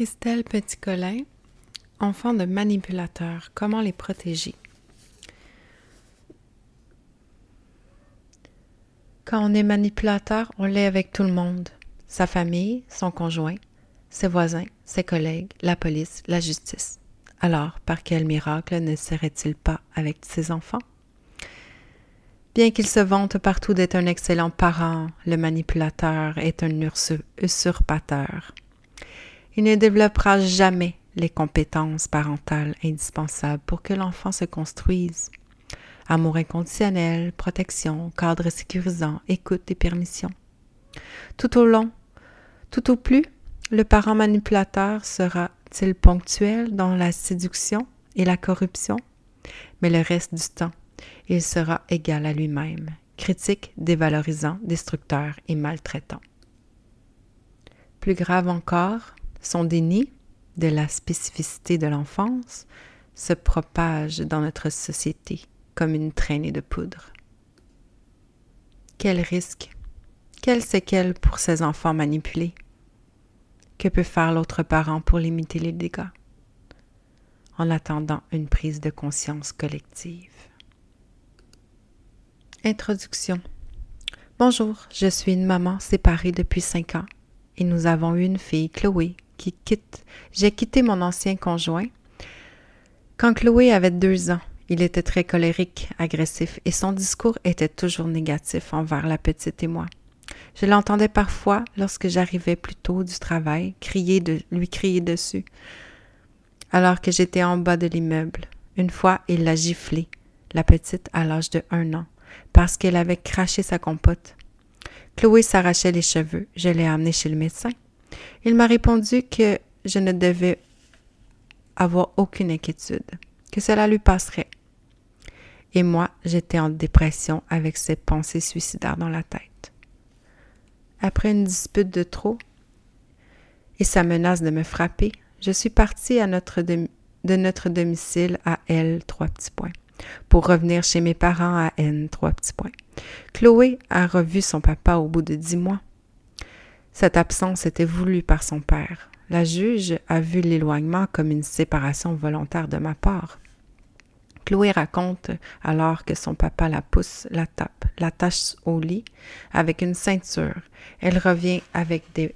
Christelle Petit-Colin, enfant de manipulateur, comment les protéger? Quand on est manipulateur, on l'est avec tout le monde, sa famille, son conjoint, ses voisins, ses collègues, la police, la justice. Alors, par quel miracle ne serait-il pas avec ses enfants? Bien qu'il se vante partout d'être un excellent parent, le manipulateur est un usurpateur. Il ne développera jamais les compétences parentales indispensables pour que l'enfant se construise. Amour inconditionnel, protection, cadre sécurisant, écoute et permission. Tout au long, tout au plus, le parent manipulateur sera-t-il ponctuel dans la séduction et la corruption, mais le reste du temps, il sera égal à lui-même, critique, dévalorisant, destructeur et maltraitant. Plus grave encore, son déni de la spécificité de l'enfance se propage dans notre société comme une traînée de poudre. Quel risque, quelle séquelle pour ces enfants manipulés? Que peut faire l'autre parent pour limiter les dégâts? En attendant une prise de conscience collective. Introduction. Bonjour, je suis une maman séparée depuis cinq ans et nous avons eu une fille, Chloé, J'ai quitté mon ancien conjoint. Quand Chloé avait deux ans, il était très colérique, agressif et son discours était toujours négatif envers la petite et moi. Je l'entendais parfois, lorsque j'arrivais plus tôt du travail, crier de, lui crier dessus, alors que j'étais en bas de l'immeuble. Une fois, il l'a giflé, la petite à l'âge de un an parce qu'elle avait craché sa compote. Chloé s'arrachait les cheveux. Je l'ai amenée chez le médecin. Il m'a répondu que je ne devais avoir aucune inquiétude, que cela lui passerait. Et moi, j'étais en dépression avec ces pensées suicidaires dans la tête. Après une dispute de trop et sa menace de me frapper, je suis partie de notre domicile à L, trois pour revenir chez mes parents à N, trois. Chloé a revu son papa au bout de dix mois. Cette absence était voulue par son père. La juge a vu l'éloignement comme une séparation volontaire de ma part. Chloé raconte alors que son papa la pousse, la tape, l'attache au lit avec une ceinture. Elle revient avec des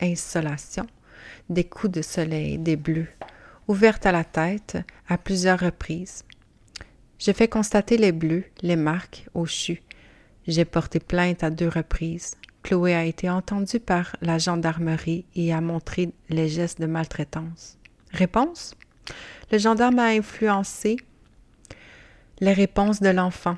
insolations, des coups de soleil, des bleus, ouvertes à la tête à plusieurs reprises. J'ai fait constater les bleus, les marques au CHU. J'ai porté plainte à deux reprises. Chloé a été entendue par la gendarmerie et a montré les gestes de maltraitance. Réponse? Le gendarme a influencé les réponses de l'enfant.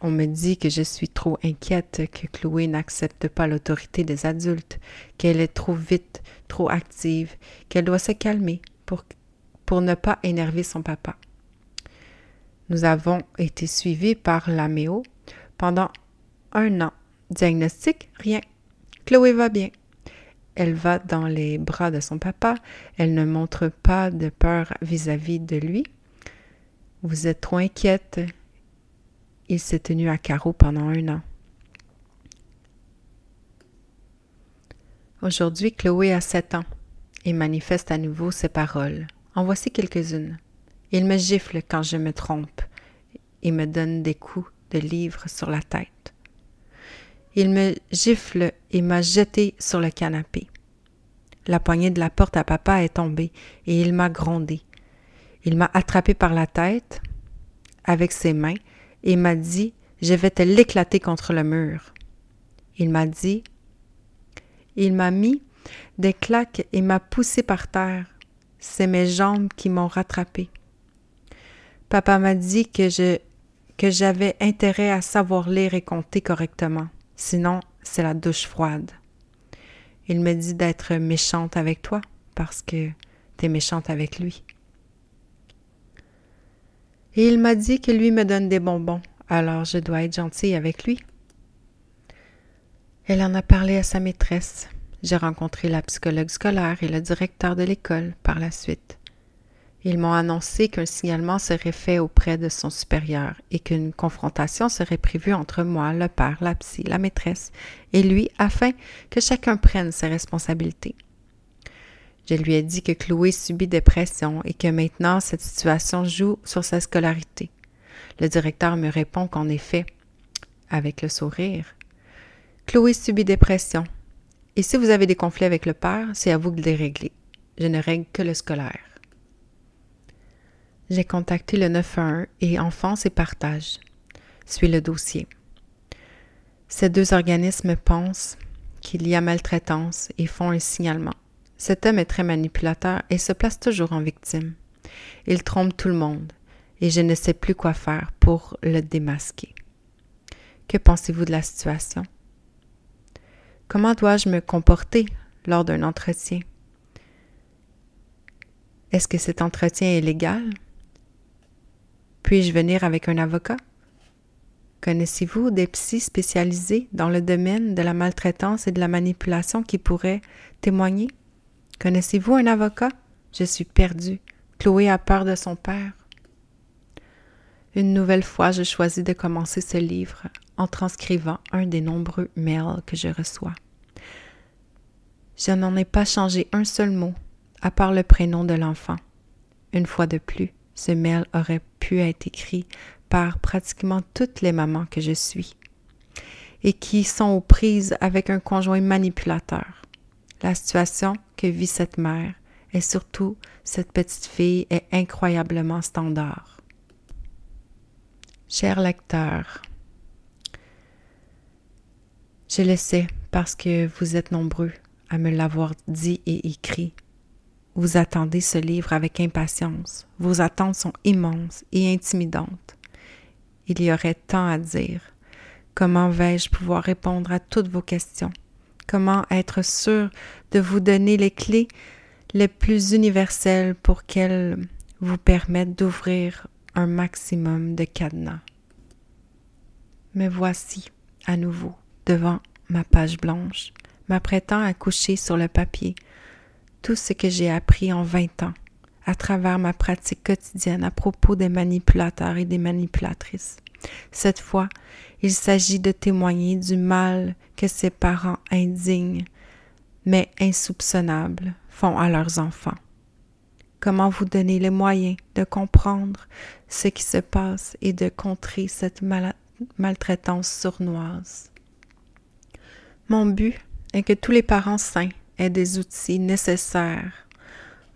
On me dit que je suis trop inquiète, que Chloé n'accepte pas l'autorité des adultes, qu'elle est trop vite, trop active, qu'elle doit se calmer pour, pour ne pas énerver son papa. Nous avons été suivis par l'AMEO pendant un an. Diagnostic, rien. Chloé va bien. Elle va dans les bras de son papa. Elle ne montre pas de peur vis-à-vis de lui. Vous êtes trop inquiète. Il s'est tenu à carreau pendant un an. Aujourd'hui, Chloé a sept ans et manifeste à nouveau ses paroles. En voici quelques-unes. Il me gifle quand je me trompe et me donne des coups de livre sur la tête. Il me gifle et m'a jeté sur le canapé. La poignée de la porte à papa est tombée et il m'a grondé. Il m'a attrapé par la tête avec ses mains et m'a dit Je vais te l'éclater contre le mur. Il m'a dit Il m'a mis des claques et m'a poussé par terre. C'est mes jambes qui m'ont rattrapé. Papa m'a dit que je que j'avais intérêt à savoir lire et compter correctement, sinon c'est la douche froide. Il me dit d'être méchante avec toi parce que t'es méchante avec lui. Et il m'a dit que lui me donne des bonbons, alors je dois être gentille avec lui. Elle en a parlé à sa maîtresse. J'ai rencontré la psychologue scolaire et le directeur de l'école par la suite. Ils m'ont annoncé qu'un signalement serait fait auprès de son supérieur et qu'une confrontation serait prévue entre moi, le père, la psy, la maîtresse et lui afin que chacun prenne ses responsabilités. Je lui ai dit que Chloé subit des pressions et que maintenant cette situation joue sur sa scolarité. Le directeur me répond qu'en effet, avec le sourire, Chloé subit des pressions. Et si vous avez des conflits avec le père, c'est à vous de les régler. Je ne règle que le scolaire. J'ai contacté le 911 et Enfance et Partage. Suis le dossier. Ces deux organismes pensent qu'il y a maltraitance et font un signalement. Cet homme est très manipulateur et se place toujours en victime. Il trompe tout le monde et je ne sais plus quoi faire pour le démasquer. Que pensez-vous de la situation? Comment dois-je me comporter lors d'un entretien? Est-ce que cet entretien est légal? Puis-je venir avec un avocat? Connaissez-vous des psys spécialisés dans le domaine de la maltraitance et de la manipulation qui pourraient témoigner? Connaissez-vous un avocat? Je suis perdue. Chloé a peur de son père. Une nouvelle fois, je choisis de commencer ce livre en transcrivant un des nombreux mails que je reçois. Je n'en ai pas changé un seul mot, à part le prénom de l'enfant. Une fois de plus, ce mail aurait pu être écrit par pratiquement toutes les mamans que je suis et qui sont aux prises avec un conjoint manipulateur. La situation que vit cette mère et surtout cette petite fille est incroyablement standard. Cher lecteur, je le sais parce que vous êtes nombreux à me l'avoir dit et écrit. Vous attendez ce livre avec impatience. Vos attentes sont immenses et intimidantes. Il y aurait tant à dire. Comment vais-je pouvoir répondre à toutes vos questions? Comment être sûr de vous donner les clés les plus universelles pour qu'elles vous permettent d'ouvrir un maximum de cadenas? Me voici à nouveau devant ma page blanche, m'apprêtant à coucher sur le papier tout ce que j'ai appris en vingt ans à travers ma pratique quotidienne à propos des manipulateurs et des manipulatrices. Cette fois, il s'agit de témoigner du mal que ces parents indignes, mais insoupçonnables, font à leurs enfants. Comment vous donner les moyens de comprendre ce qui se passe et de contrer cette maltraitance sournoise? Mon but est que tous les parents sains aient des outils nécessaires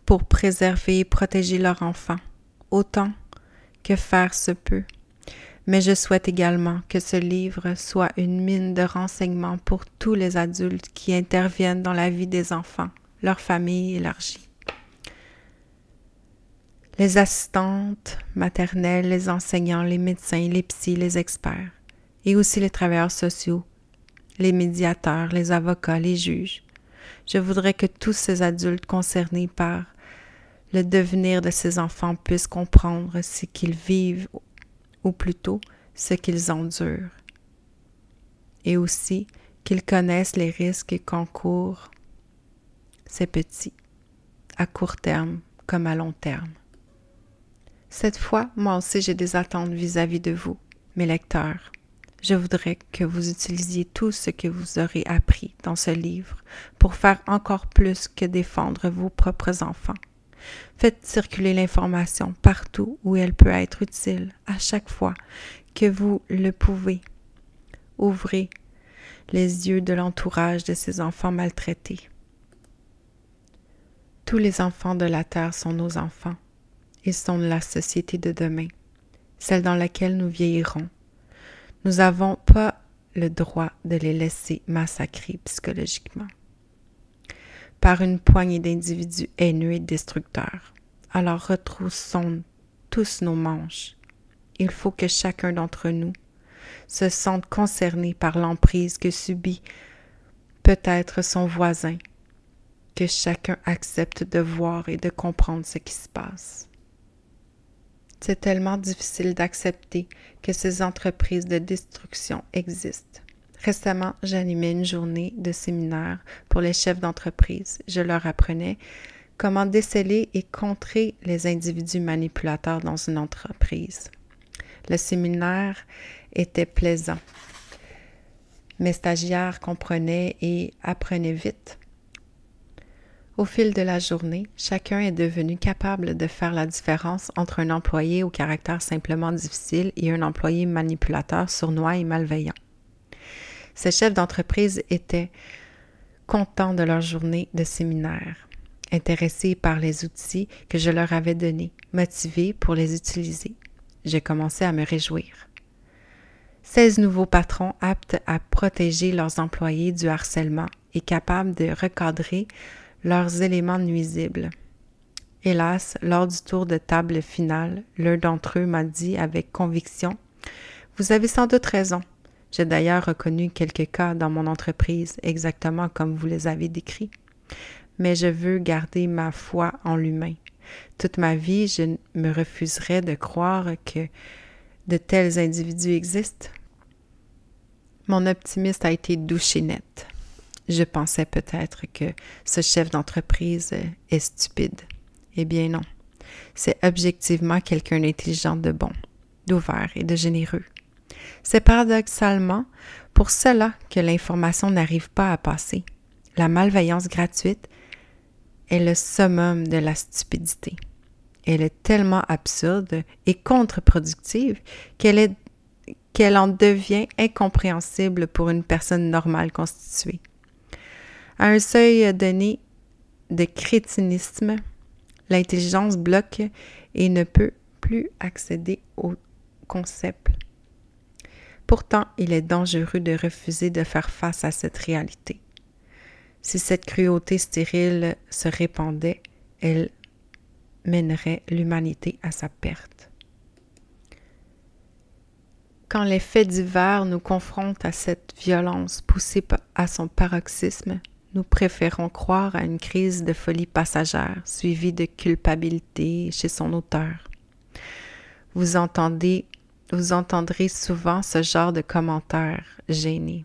pour préserver et protéger leur enfant, autant que faire se peut. Mais je souhaite également que ce livre soit une mine de renseignements pour tous les adultes qui interviennent dans la vie des enfants, leur famille élargie. Les assistantes maternelles, les enseignants, les médecins, les psys, les experts, et aussi les travailleurs sociaux, les médiateurs, les avocats, les juges. Je voudrais que tous ces adultes concernés par le devenir de ces enfants puisse comprendre ce qu'ils vivent, ou plutôt ce qu'ils endurent, et aussi qu'ils connaissent les risques qu'encourent ces petits, à court terme comme à long terme. Cette fois, moi aussi j'ai des attentes vis-à-vis -vis de vous, mes lecteurs. Je voudrais que vous utilisiez tout ce que vous aurez appris dans ce livre pour faire encore plus que défendre vos propres enfants Faites circuler l'information partout où elle peut être utile à chaque fois que vous le pouvez. Ouvrez les yeux de l'entourage de ces enfants maltraités. Tous les enfants de la Terre sont nos enfants. Ils sont la société de demain, celle dans laquelle nous vieillirons. Nous n'avons pas le droit de les laisser massacrer psychologiquement par une poignée d'individus haineux et destructeurs. Alors retroussons tous nos manches. Il faut que chacun d'entre nous se sente concerné par l'emprise que subit peut-être son voisin, que chacun accepte de voir et de comprendre ce qui se passe. C'est tellement difficile d'accepter que ces entreprises de destruction existent. Récemment, j'animais une journée de séminaire pour les chefs d'entreprise. Je leur apprenais comment déceler et contrer les individus manipulateurs dans une entreprise. Le séminaire était plaisant. Mes stagiaires comprenaient et apprenaient vite. Au fil de la journée, chacun est devenu capable de faire la différence entre un employé au caractère simplement difficile et un employé manipulateur, sournois et malveillant. Ces chefs d'entreprise étaient contents de leur journée de séminaire, intéressés par les outils que je leur avais donnés, motivés pour les utiliser. J'ai commencé à me réjouir. 16 nouveaux patrons aptes à protéger leurs employés du harcèlement et capables de recadrer leurs éléments nuisibles. Hélas, lors du tour de table final, l'un d'entre eux m'a dit avec conviction Vous avez sans doute raison. J'ai d'ailleurs reconnu quelques cas dans mon entreprise, exactement comme vous les avez décrits. Mais je veux garder ma foi en l'humain. Toute ma vie, je me refuserais de croire que de tels individus existent. Mon optimisme a été douché net. Je pensais peut-être que ce chef d'entreprise est stupide. Eh bien non. C'est objectivement quelqu'un d'intelligent, de bon, d'ouvert et de généreux. C'est paradoxalement pour cela que l'information n'arrive pas à passer. La malveillance gratuite est le summum de la stupidité. Elle est tellement absurde et contre-productive qu'elle en devient incompréhensible pour une personne normale constituée. À un seuil donné de crétinisme, l'intelligence bloque et ne peut plus accéder au concept. Pourtant, il est dangereux de refuser de faire face à cette réalité. Si cette cruauté stérile se répandait, elle mènerait l'humanité à sa perte. Quand les faits divers nous confrontent à cette violence poussée à son paroxysme, nous préférons croire à une crise de folie passagère suivie de culpabilité chez son auteur. Vous entendez, vous entendrez souvent ce genre de commentaires gênés.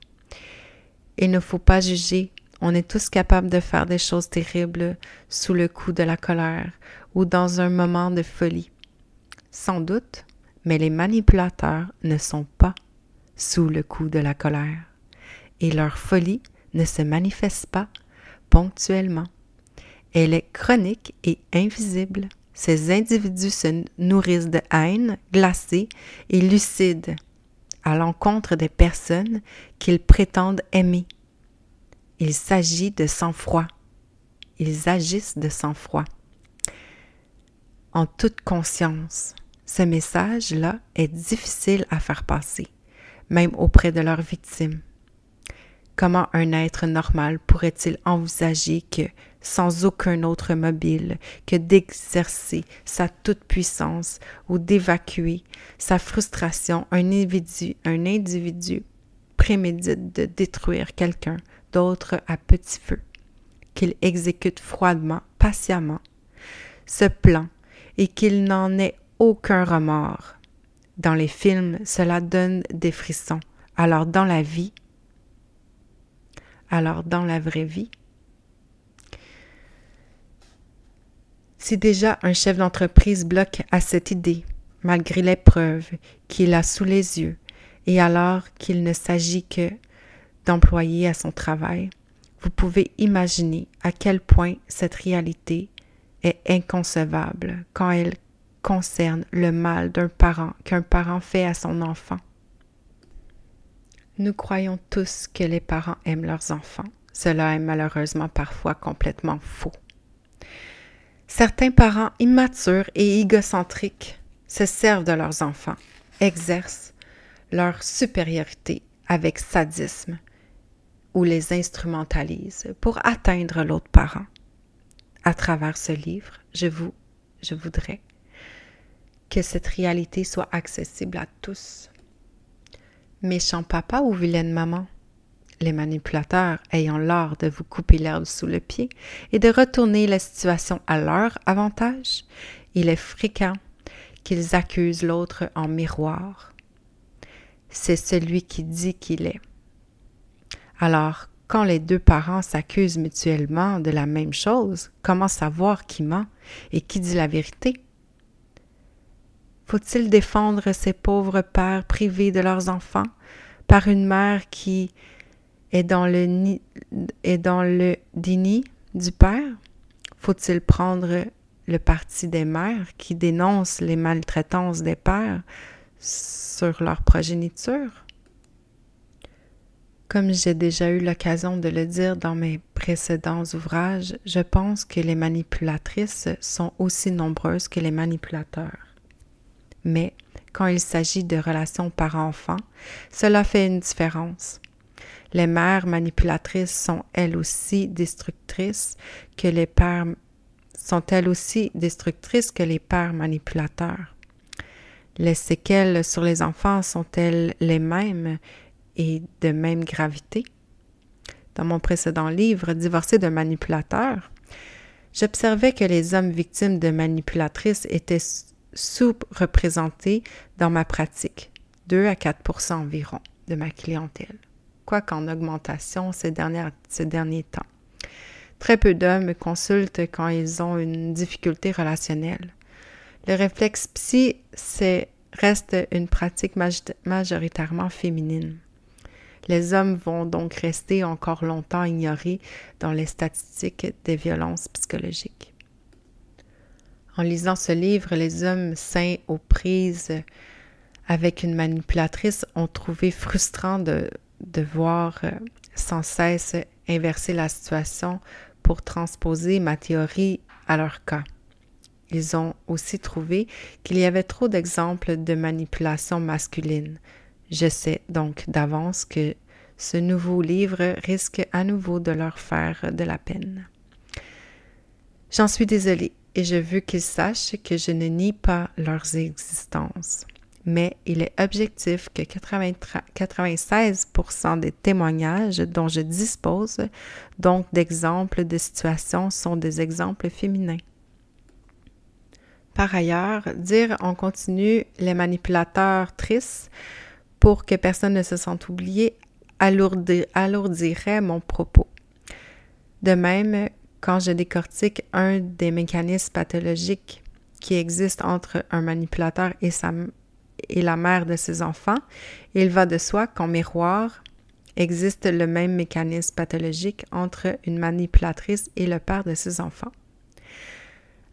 Il ne faut pas juger, on est tous capables de faire des choses terribles sous le coup de la colère ou dans un moment de folie. Sans doute, mais les manipulateurs ne sont pas sous le coup de la colère, et leur folie ne se manifeste pas ponctuellement. Elle est chronique et invisible. Ces individus se nourrissent de haine glacée et lucide à l'encontre des personnes qu'ils prétendent aimer. Il s'agit de sang-froid. Ils agissent de sang-froid. En toute conscience, ce message-là est difficile à faire passer, même auprès de leurs victimes. Comment un être normal pourrait-il envisager que, sans aucun autre mobile que d'exercer sa toute-puissance ou d'évacuer sa frustration, un individu, un individu prémédite de détruire quelqu'un d'autre à petit feu, qu'il exécute froidement, patiemment, ce plan et qu'il n'en ait aucun remords? Dans les films, cela donne des frissons. Alors dans la vie, alors dans la vraie vie, si déjà un chef d'entreprise bloque à cette idée, malgré les preuves qu'il a sous les yeux, et alors qu'il ne s'agit que d'employer à son travail, vous pouvez imaginer à quel point cette réalité est inconcevable quand elle concerne le mal d'un parent qu'un parent fait à son enfant. Nous croyons tous que les parents aiment leurs enfants. Cela est malheureusement parfois complètement faux. Certains parents immatures et égocentriques se servent de leurs enfants, exercent leur supériorité avec sadisme ou les instrumentalisent pour atteindre l'autre parent. À travers ce livre, je vous je voudrais que cette réalité soit accessible à tous. Méchant papa ou vilaine maman, les manipulateurs ayant l'art de vous couper l'herbe sous le pied et de retourner la situation à leur avantage, il est fréquent qu'ils accusent l'autre en miroir. C'est celui qui dit qu'il est. Alors, quand les deux parents s'accusent mutuellement de la même chose, comment savoir qui ment et qui dit la vérité? Faut-il défendre ces pauvres pères privés de leurs enfants par une mère qui est dans le, déni du père? Faut-il prendre le parti des mères qui dénoncent les maltraitances des pères sur leur progéniture? Comme j'ai déjà eu l'occasion de le dire dans mes précédents ouvrages, je pense que les manipulatrices sont aussi nombreuses que les manipulateurs. Mais quand il s'agit de relations parents-enfants, cela fait une différence. Les mères manipulatrices sont elles aussi destructrices que les pères sont elles aussi destructrices que les pères manipulateurs. Les séquelles sur les enfants sont-elles les mêmes et de même gravité? Dans mon précédent livre, Divorcé d'un manipulateur, j'observais que les hommes victimes de manipulatrices étaient sous-représentés dans ma pratique, 2 à 4% environ de ma clientèle, quoiqu'en augmentation ces, derniers temps. Très peu d'hommes me consultent quand ils ont une difficulté relationnelle. Le réflexe psy, reste une pratique majoritairement féminine. Les hommes vont donc rester encore longtemps ignorés dans les statistiques des violences psychologiques. En lisant ce livre, les hommes sains aux prises avec une manipulatrice ont trouvé frustrant de, de voir euh, sans cesse inverser la situation pour transposer ma théorie à leur cas. Ils ont aussi trouvé qu'il y avait trop d'exemples de manipulation masculine, je sais donc d'avance que ce nouveau livre risque à nouveau de leur faire de la peine. J'en suis désolée et je veux qu'ils sachent que je ne nie pas leurs existences. Mais il est objectif que 96% des témoignages dont je dispose, donc d'exemples de situations, sont des exemples féminins. Par ailleurs, dire en continu les manipulateurs tristes pour que personne ne se sente oublié alourdirait mon propos. De même, quand je décortique un des mécanismes pathologiques qui existent entre un manipulateur et, sa, et la mère de ses enfants, il va de soi qu'en miroir existe le même mécanisme pathologique entre une manipulatrice et le père de ses enfants.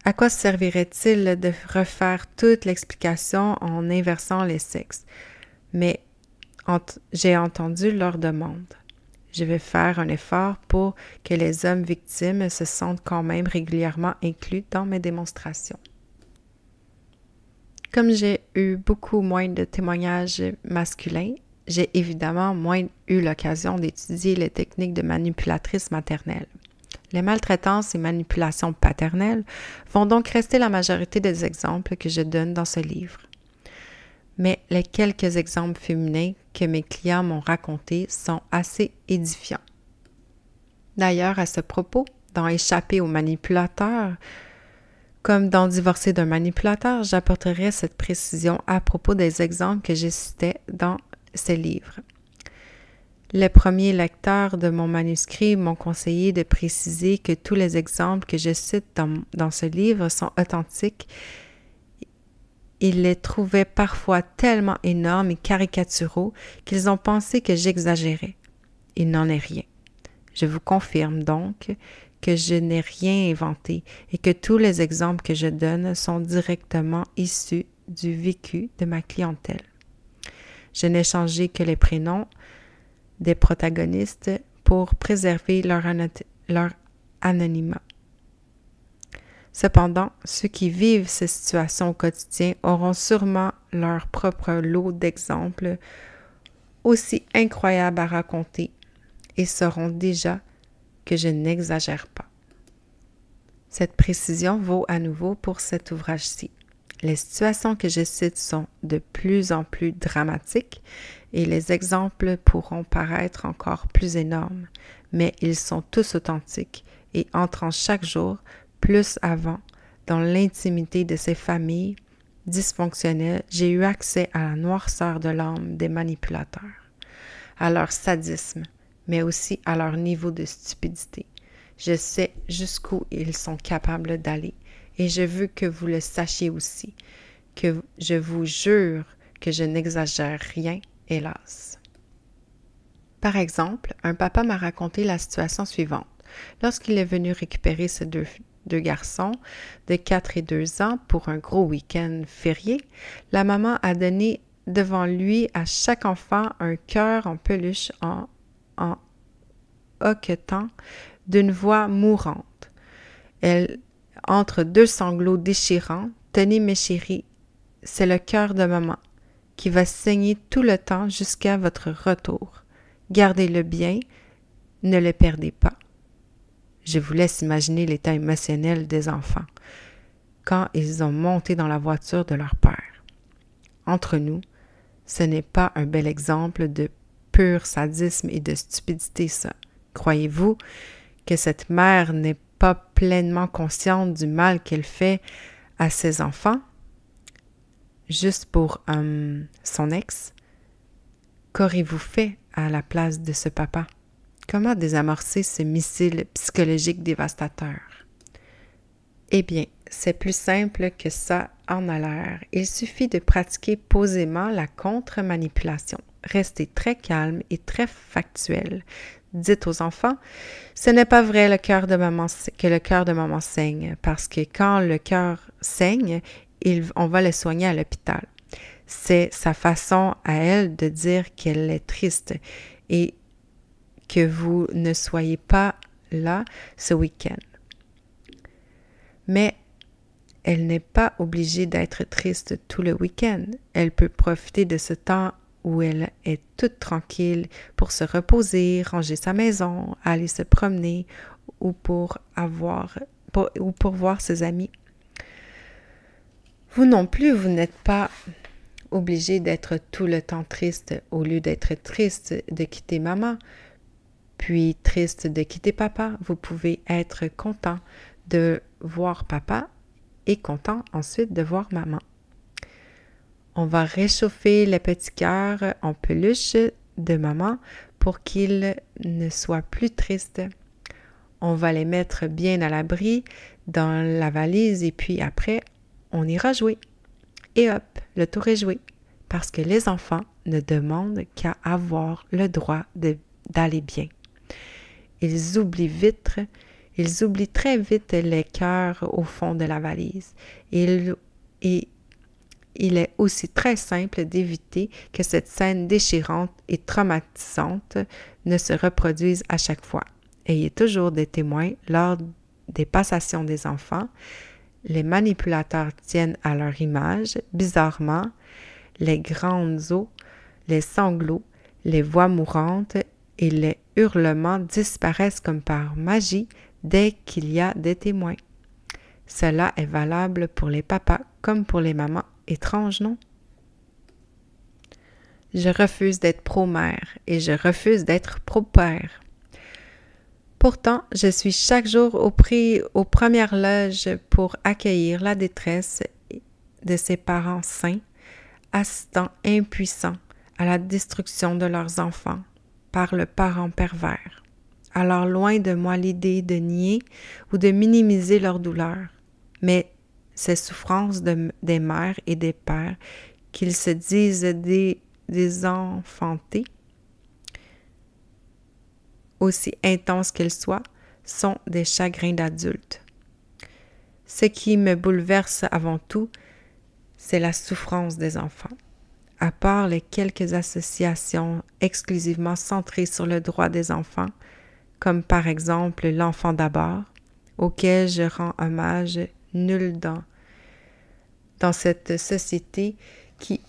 À quoi servirait-il de refaire toute l'explication en inversant les sexes? Mais j'ai entendu leur demande. Je vais faire un effort pour que les hommes victimes se sentent quand même régulièrement inclus dans mes démonstrations. Comme j'ai eu beaucoup moins de témoignages masculins, j'ai évidemment moins eu l'occasion d'étudier les techniques de manipulatrice maternelle. Les maltraitances et manipulations paternelles vont donc rester la majorité des exemples que je donne dans ce livre mais les quelques exemples féminins que mes clients m'ont racontés sont assez édifiants. D'ailleurs, à ce propos, dans Échapper aux manipulateurs, comme dans Divorcer d'un manipulateur, j'apporterai cette précision à propos des exemples que j'ai cités dans ces livres. Les premiers lecteurs de mon manuscrit m'ont conseillé de préciser que tous les exemples que je cite dans ce livre sont authentiques ils les trouvaient parfois tellement énormes et caricaturaux qu'ils ont pensé que j'exagérais. Il n'en est rien. Je vous confirme donc que je n'ai rien inventé et que tous les exemples que je donne sont directement issus du vécu de ma clientèle. Je n'ai changé que les prénoms des protagonistes pour préserver leur, leur anonymat. Cependant, ceux qui vivent ces situations au quotidien auront sûrement leur propre lot d'exemples aussi incroyables à raconter et sauront déjà que je n'exagère pas. Cette précision vaut à nouveau pour cet ouvrage-ci. Les situations que je cite sont de plus en plus dramatiques et les exemples pourront paraître encore plus énormes, mais ils sont tous authentiques et entrant chaque jour plus avant, dans l'intimité de ces familles dysfonctionnelles, j'ai eu accès à la noirceur de l'âme des manipulateurs, à leur sadisme, mais aussi à leur niveau de stupidité. Je sais jusqu'où ils sont capables d'aller et je veux que vous le sachiez aussi, que je vous jure que je n'exagère rien, hélas. Par exemple, un papa m'a raconté la situation suivante. Lorsqu'il est venu récupérer ses deux, deux garçons de 4 et 2 ans pour un gros week-end férié, la maman a donné devant lui à chaque enfant un cœur en peluche en, en hoquetant d'une voix mourante. Elle, entre deux sanglots déchirants, Tenez mes chéris, c'est le cœur de maman qui va saigner tout le temps jusqu'à votre retour. Gardez-le bien, ne le perdez pas. Je vous laisse imaginer l'état émotionnel des enfants quand ils ont monté dans la voiture de leur père. Entre nous, ce n'est pas un bel exemple de pur sadisme et de stupidité, ça. Croyez-vous que cette mère n'est pas pleinement consciente du mal qu'elle fait à ses enfants, juste pour euh, son ex? Qu'aurez-vous fait à la place de ce papa? Comment désamorcer ce missile psychologique dévastateur? Eh bien, c'est plus simple que ça en a l'air. Il suffit de pratiquer posément la contre-manipulation. Restez très calme et très factuel. Dites aux enfants, ce n'est pas vrai le cœur de maman, que le cœur de maman saigne, parce que quand le cœur saigne, on va le soigner à l'hôpital. C'est sa façon à elle de dire qu'elle est triste et que vous ne soyez pas là ce week-end. Mais elle n'est pas obligée d'être triste tout le week-end. Elle peut profiter de ce temps où elle est toute tranquille pour se reposer, ranger sa maison, aller se promener ou pour avoir ou pour voir ses amis. Vous non plus, vous n'êtes pas obligé d'être tout le temps triste au lieu d'être triste de quitter maman puis triste de quitter papa, vous pouvez être content de voir papa et content ensuite de voir maman. On va réchauffer les petits cœurs en peluche de maman pour qu'ils ne soient plus tristes. On va les mettre bien à l'abri dans la valise et puis après, on ira jouer. Et hop, le tour est joué. Parce que les enfants ne demandent qu'à avoir le droit d'aller bien. Ils oublient vite, ils oublient très vite les cœurs au fond de la valise. Et, il est aussi très simple d'éviter que cette scène déchirante et traumatisante ne se reproduise à chaque fois. Ayez toujours des témoins lors des passations des enfants. Les manipulateurs tiennent à leur image. Bizarrement, les grandes eaux, les sanglots, les voix mourantes et les hurlements disparaissent comme par magie dès qu'il y a des témoins. Cela est valable pour les papas comme pour les mamans. Étrange, non? Je refuse d'être pro-mère et je refuse d'être pro-père. Pourtant, je suis chaque jour au prix aux premières loges pour accueillir la détresse de ces parents sains, assistants impuissants à la destruction de leurs enfants par le parent pervers. Alors loin de moi l'idée de nier ou de minimiser leur douleur, mais ces souffrances des mères et des pères qu'ils se disent des, des enfantés, aussi intenses qu'elles soient, sont des chagrins d'adultes. Ce qui me bouleverse avant tout, c'est la souffrance des enfants à part les quelques associations exclusivement centrées sur le droit des enfants, comme par exemple l'enfant d'abord, auquel je rends hommage nul dans, dans cette société qui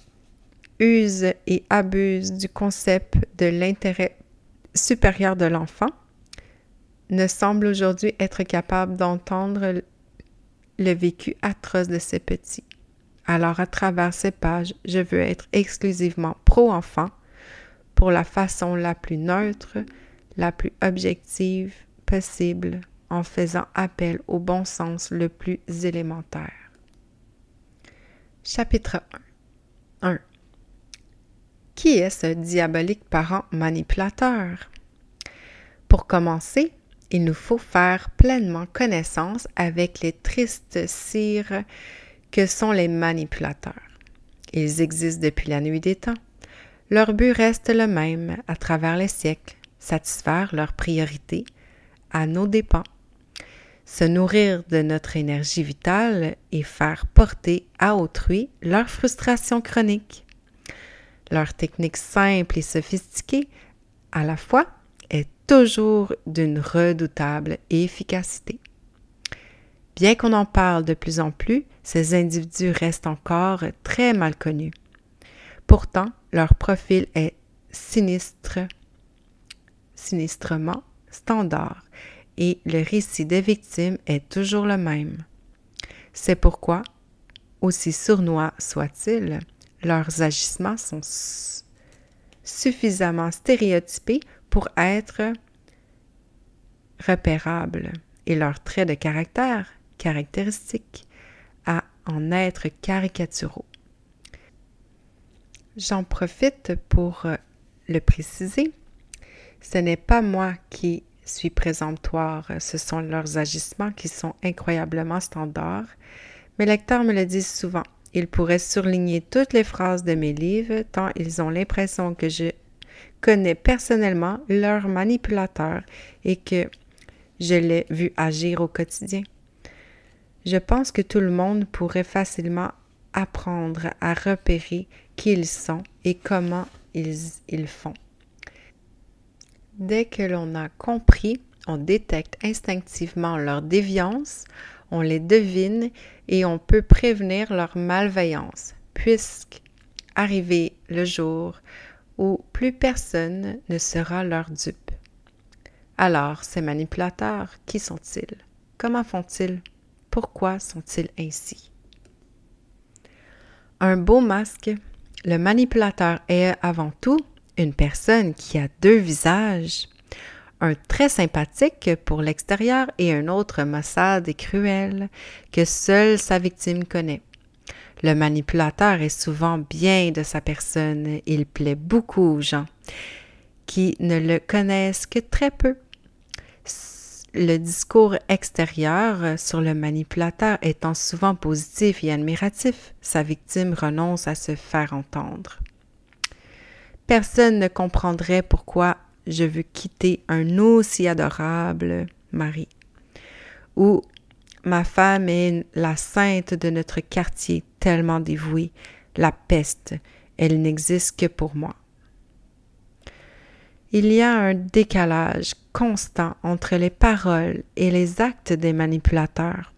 use et abuse du concept de l'intérêt supérieur de l'enfant, ne semble aujourd'hui être capable d'entendre le vécu atroce de ces petits. Alors à travers ces pages, je veux être exclusivement pro-enfant pour la façon la plus neutre, la plus objective possible en faisant appel au bon sens le plus élémentaire. Chapitre 1 1. Qui est ce diabolique parent manipulateur? Pour commencer, il nous faut faire pleinement connaissance avec les tristes cires que sont les manipulateurs. Ils existent depuis la nuit des temps. Leur but reste le même à travers les siècles, satisfaire leurs priorités à nos dépens. se nourrir de notre énergie vitale et faire porter à autrui leur frustration chronique. Leur technique simple et sophistiquée, à la fois, est toujours d'une redoutable efficacité. Bien qu'on en parle de plus en plus, ces individus restent encore très mal connus. Pourtant, leur profil est sinistre, sinistrement standard et le récit des victimes est toujours le même. C'est pourquoi, aussi sournois soient-ils, leurs agissements sont suffisamment stéréotypés pour être repérables et leurs traits de caractère caractéristiques en être caricaturaux. J'en profite pour euh, le préciser. Ce n'est pas moi qui suis présomptoire, ce sont leurs agissements qui sont incroyablement standards. Mes lecteurs me le disent souvent. Ils pourraient surligner toutes les phrases de mes livres tant ils ont l'impression que je connais personnellement leur manipulateur et que je l'ai vu agir au quotidien. Je pense que tout le monde pourrait facilement apprendre à repérer qui ils sont et comment ils, font. Dès que l'on a compris, on détecte instinctivement leur déviance, on les devine et on peut prévenir leur malveillance, puisque arrivé le jour où plus personne ne sera leur dupe. Alors, ces manipulateurs, qui sont-ils? Comment font-ils? Pourquoi sont-ils ainsi? Un beau masque, le manipulateur est avant tout une personne qui a deux visages, un très sympathique pour l'extérieur et un autre maussade et cruel que seule sa victime connaît. Le manipulateur est souvent bien de sa personne, il plaît beaucoup aux gens qui ne le connaissent que très peu le discours extérieur sur le manipulateur étant souvent positif et admiratif, sa victime renonce à se faire entendre. Personne ne comprendrait pourquoi je veux quitter un aussi adorable mari. Ou ma femme est la sainte de notre quartier, tellement dévouée, la peste, elle n'existe que pour moi. Il y a un décalage constant entre les paroles et les actes des manipulateurs.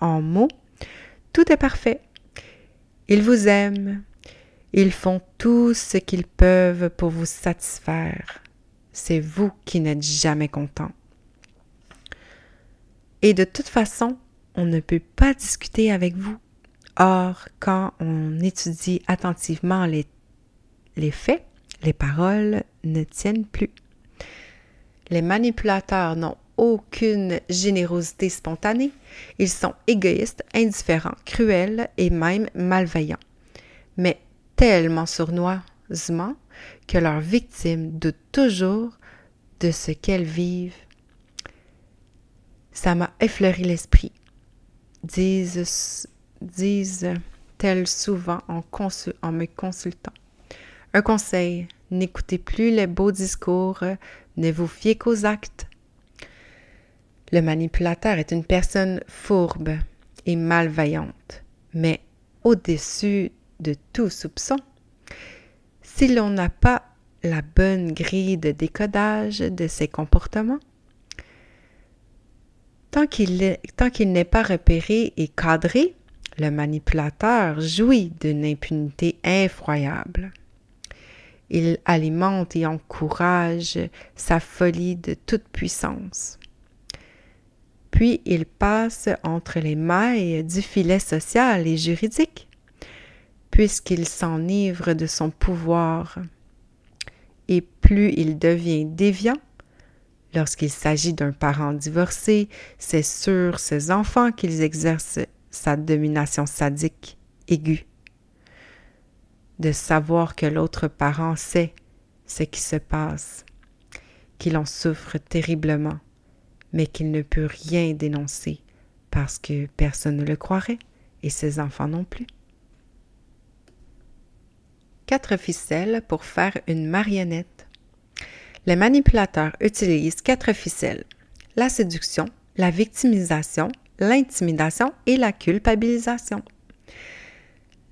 En mots, tout est parfait. Ils vous aiment. Ils font tout ce qu'ils peuvent pour vous satisfaire. C'est vous qui n'êtes jamais content. Et de toute façon, on ne peut pas discuter avec vous. Or, quand on étudie attentivement les, les faits, les paroles ne tiennent plus. Les manipulateurs n'ont aucune générosité spontanée. Ils sont égoïstes, indifférents, cruels et même malveillants. Mais tellement sournoisement que leurs victimes doutent toujours de ce qu'elles vivent. Ça m'a effleuré l'esprit, disent, disent-elles souvent en, en me consultant. Un conseil, n'écoutez plus les beaux discours ne vous fiez qu'aux actes. Le manipulateur est une personne fourbe et malveillante, mais au-dessus de tout soupçon. Si l'on n'a pas la bonne grille de décodage de ses comportements, tant qu'il n'est pas repéré et cadré, le manipulateur jouit d'une impunité effroyable. Il alimente et encourage sa folie de toute puissance. Puis il passe entre les mailles du filet social et juridique, puisqu'il s'enivre de son pouvoir. Et plus il devient déviant, lorsqu'il s'agit d'un parent divorcé, c'est sur ses enfants qu'il exerce sa domination sadique aiguë de savoir que l'autre parent sait ce qui se passe, qu'il en souffre terriblement, mais qu'il ne peut rien dénoncer parce que personne ne le croirait et ses enfants non plus. Quatre ficelles pour faire une marionnette. Les manipulateurs utilisent quatre ficelles. La séduction, la victimisation, l'intimidation et la culpabilisation.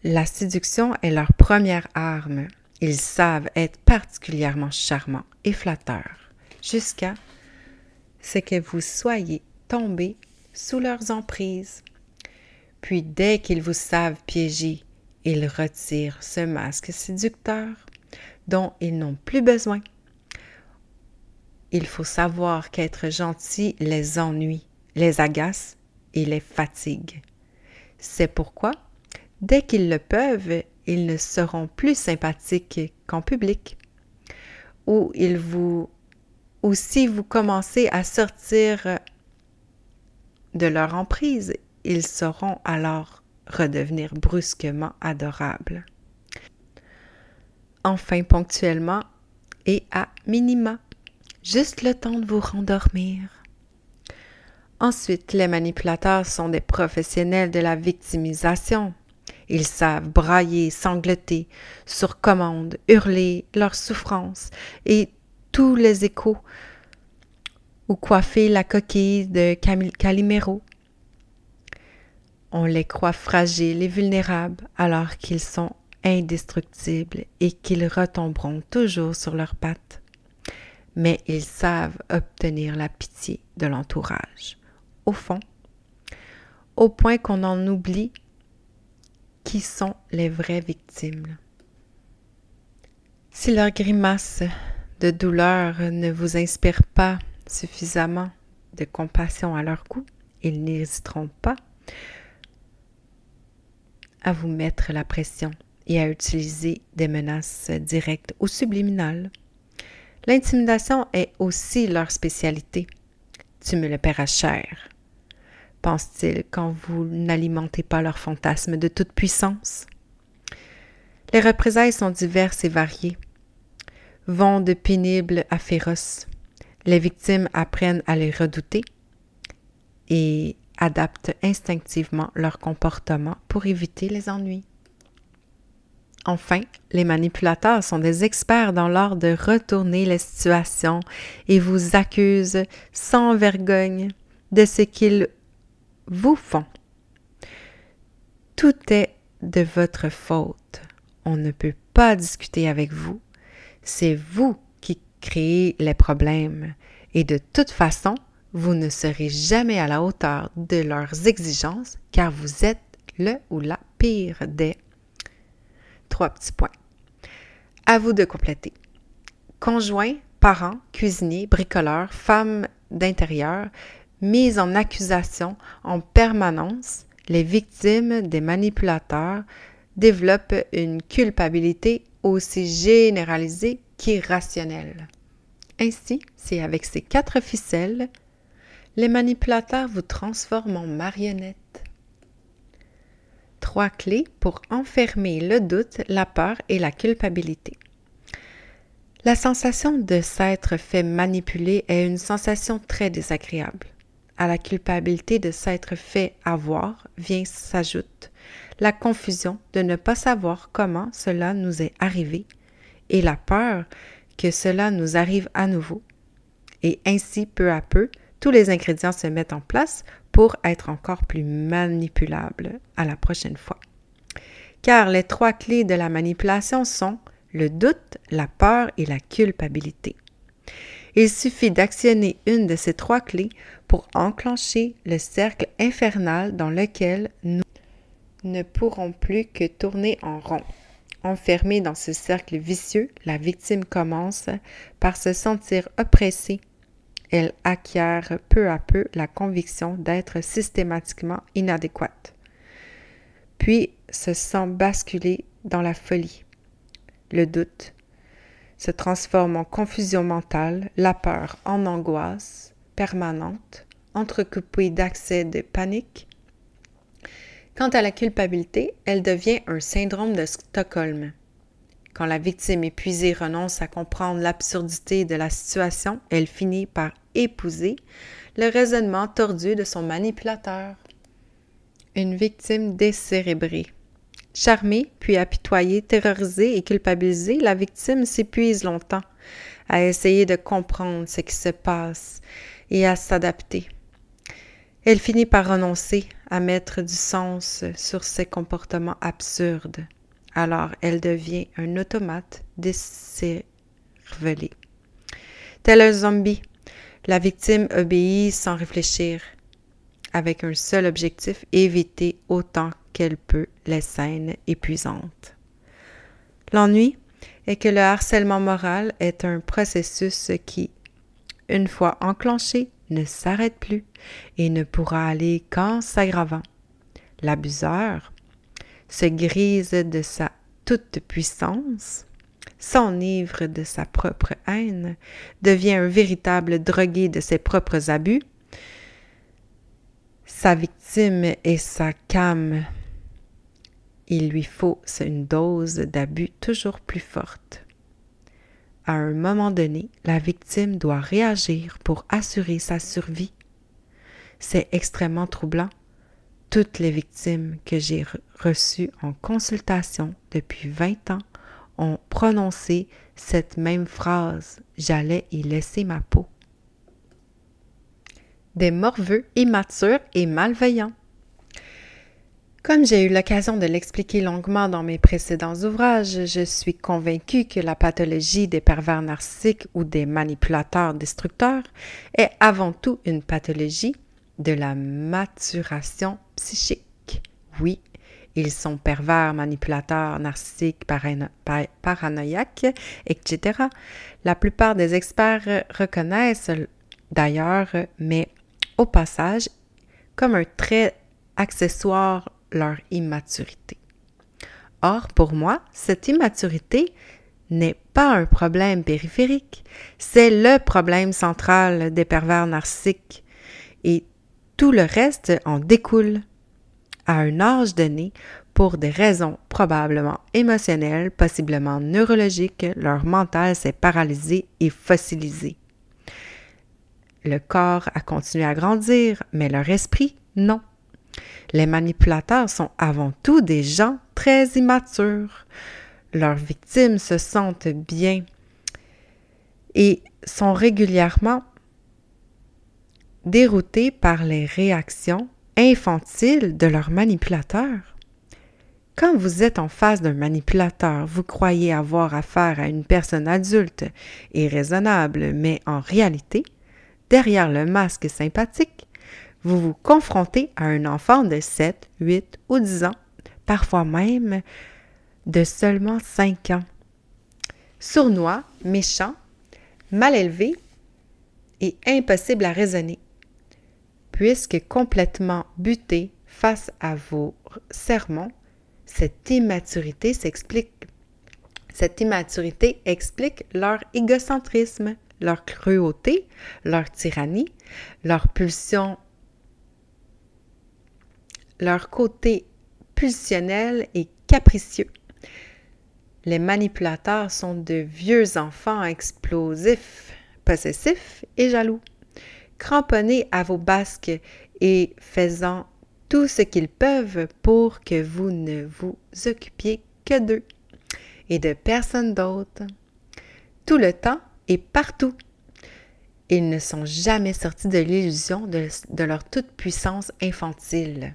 La séduction est leur première arme. Ils savent être particulièrement charmants et flatteurs jusqu'à ce que vous soyez tombé sous leurs emprises. Puis dès qu'ils vous savent piéger, ils retirent ce masque séducteur dont ils n'ont plus besoin. Il faut savoir qu'être gentil les ennuie, les agace et les fatigue. C'est pourquoi, dès qu'ils le peuvent, ils ne seront plus sympathiques qu'en public. Ou ils vous ou si vous commencez à sortir de leur emprise, ils sauront alors redevenir brusquement adorables. Enfin ponctuellement et à minima, juste le temps de vous rendormir. Ensuite, les manipulateurs sont des professionnels de la victimisation. Ils savent brailler, sangloter, sur commande, hurler leur souffrance et tous les échos ou coiffer la coquille de Calimero. On les croit fragiles et vulnérables alors qu'ils sont indestructibles et qu'ils retomberont toujours sur leurs pattes. Mais ils savent obtenir la pitié de l'entourage. Au fond, au point qu'on en oublie qui sont les vraies victimes. Si leurs grimaces de douleur ne vous inspirent pas suffisamment de compassion à leur coup, ils n'hésiteront pas à vous mettre la pression et à utiliser des menaces directes ou subliminales. L'intimidation est aussi leur spécialité. Tu me le paieras cher, pense-t-il quand vous n'alimentez pas leur fantasme de toute puissance? Les représailles sont diverses et variées, vont de pénibles à féroces. Les victimes apprennent à les redouter et adaptent instinctivement leur comportement pour éviter les ennuis. Enfin, les manipulateurs sont des experts dans l'art de retourner les situations et vous accusent sans vergogne de ce qu'ils vous font. Tout est de votre faute. On ne peut pas discuter avec vous. C'est vous qui créez les problèmes. Et de toute façon, vous ne serez jamais à la hauteur de leurs exigences car vous êtes le ou la pire des trois petits points. À vous de compléter. Conjoint, parents, cuisinier, bricoleur, femme d'intérieur, mise en accusation en permanence, les victimes des manipulateurs développent une culpabilité aussi généralisée qu'irrationnelle. Ainsi, c'est avec ces quatre ficelles les manipulateurs vous transforment en marionnette. Trois clés pour enfermer le doute, la peur et la culpabilité. La sensation de s'être fait manipuler est une sensation très désagréable. À la culpabilité de s'être fait avoir vient s'ajoute la confusion de ne pas savoir comment cela nous est arrivé et la peur que cela nous arrive à nouveau. Et ainsi, peu à peu, tous les ingrédients se mettent en place pour être encore plus manipulables à la prochaine fois. Car les trois clés de la manipulation sont le doute, la peur et la culpabilité. Il suffit d'actionner une de ces trois clés pour enclencher le cercle infernal dans lequel nous ne pourrons plus que tourner en rond. Enfermée dans ce cercle vicieux, la victime commence par se sentir oppressée elle acquiert peu à peu la conviction d'être systématiquement inadéquate, puis se sent basculer dans la folie. Le doute se transforme en confusion mentale, la peur en angoisse permanente, entrecoupée d'accès de panique. Quant à la culpabilité, elle devient un syndrome de Stockholm. Quand la victime épuisée renonce à comprendre l'absurdité de la situation, elle finit par épouser le raisonnement tordu de son manipulateur. Une victime décérébrée. Charmée, puis apitoyée, terrorisée et culpabilisée, la victime s'épuise longtemps à essayer de comprendre ce qui se passe et à s'adapter. Elle finit par renoncer à mettre du sens sur ses comportements absurdes. Alors elle devient un automate décervelé. Tel un zombie, la victime obéit sans réfléchir, avec un seul objectif, éviter autant qu'elle peut les scènes épuisantes. L'ennui est que le harcèlement moral est un processus qui, une fois enclenché, ne s'arrête plus et ne pourra aller qu'en s'aggravant. L'abuseur se grise de sa toute-puissance, s'enivre de sa propre haine, devient un véritable drogué de ses propres abus. Sa victime est sa cam. Il lui faut une dose d'abus toujours plus forte à un moment donné, la victime doit réagir pour assurer sa survie. C'est extrêmement troublant. Toutes les victimes que j'ai reçues en consultation depuis 20 ans ont prononcé cette même phrase J'allais y laisser ma peau. Des morveux immatures et malveillants. Comme j'ai eu l'occasion de l'expliquer longuement dans mes précédents ouvrages, je suis convaincue que la pathologie des pervers narcissiques ou des manipulateurs destructeurs est avant tout une pathologie de la maturation psychique. Oui, ils sont pervers, manipulateurs, narcissiques, paranoïaques, etc. La plupart des experts reconnaissent d'ailleurs, mais au passage, comme un trait accessoire leur immaturité. Or, pour moi, cette immaturité n'est pas un problème périphérique, c'est le problème central des pervers narcissiques et tout le reste en découle. À un âge donné, pour des raisons probablement émotionnelles, possiblement neurologiques, leur mental s'est paralysé et fossilisé. Le corps a continué à grandir, mais leur esprit, non. Les manipulateurs sont avant tout des gens très immatures. Leurs victimes se sentent bien et sont régulièrement déroutées par les réactions infantiles de leurs manipulateurs. Quand vous êtes en face d'un manipulateur, vous croyez avoir affaire à une personne adulte et raisonnable, mais en réalité, derrière le masque sympathique, vous vous confrontez à un enfant de 7, 8 ou 10 ans, parfois même de seulement 5 ans. Sournois, méchant, mal élevé et impossible à raisonner, puisque complètement buté face à vos sermons, cette immaturité s'explique. Cette immaturité explique leur égocentrisme, leur cruauté, leur tyrannie, leur pulsion leur côté pulsionnel et capricieux. Les manipulateurs sont de vieux enfants explosifs, possessifs et jaloux, cramponnés à vos basques et faisant tout ce qu'ils peuvent pour que vous ne vous occupiez que d'eux et de personne d'autre. Tout le temps et partout. Ils ne sont jamais sortis de l'illusion de, de leur toute-puissance infantile.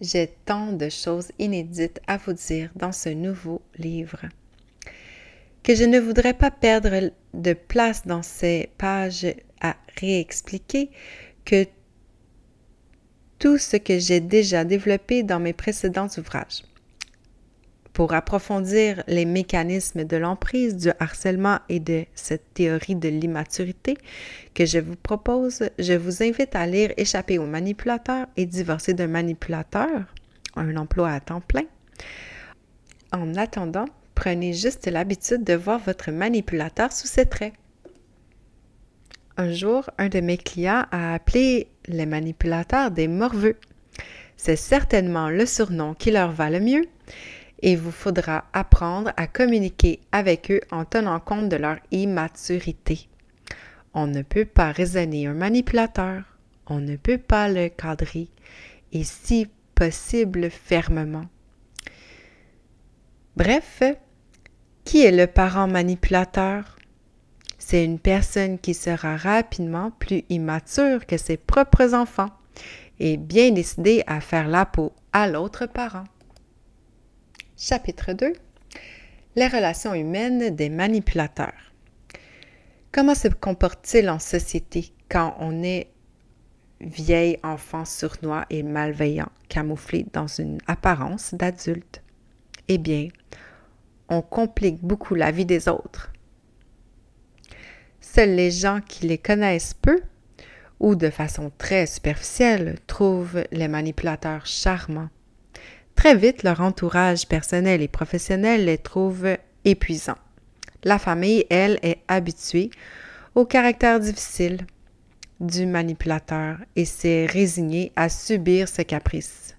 J'ai tant de choses inédites à vous dire dans ce nouveau livre. Que je ne voudrais pas perdre de place dans ces pages à réexpliquer que tout ce que j'ai déjà développé dans mes précédents ouvrages pour approfondir les mécanismes de l'emprise, du harcèlement et de cette théorie de l'immaturité que je vous propose, je vous invite à lire Échapper au manipulateur et divorcer d'un manipulateur, un emploi à temps plein. En attendant, prenez juste l'habitude de voir votre manipulateur sous ses traits. Un jour, un de mes clients a appelé les manipulateurs des morveux. C'est certainement le surnom qui leur va le mieux et vous faudra apprendre à communiquer avec eux en tenant compte de leur immaturité. On ne peut pas raisonner un manipulateur, on ne peut pas le cadrer, et si possible fermement. Bref, qui est le parent manipulateur? C'est une personne qui sera rapidement plus immature que ses propres enfants. et bien décidé à faire la peau à l'autre parent. Chapitre 2 Les relations humaines des manipulateurs. Comment se comporte-t-il en société quand on est vieil enfant sournois et malveillant, camouflé dans une apparence d'adulte? Eh bien, on complique beaucoup la vie des autres. Seuls les gens qui les connaissent peu ou de façon très superficielle trouvent les manipulateurs charmants. Très vite, leur entourage personnel et professionnel les trouve épuisants. La famille, elle, est habituée au caractère difficile du manipulateur et s'est résignée à subir ses caprices,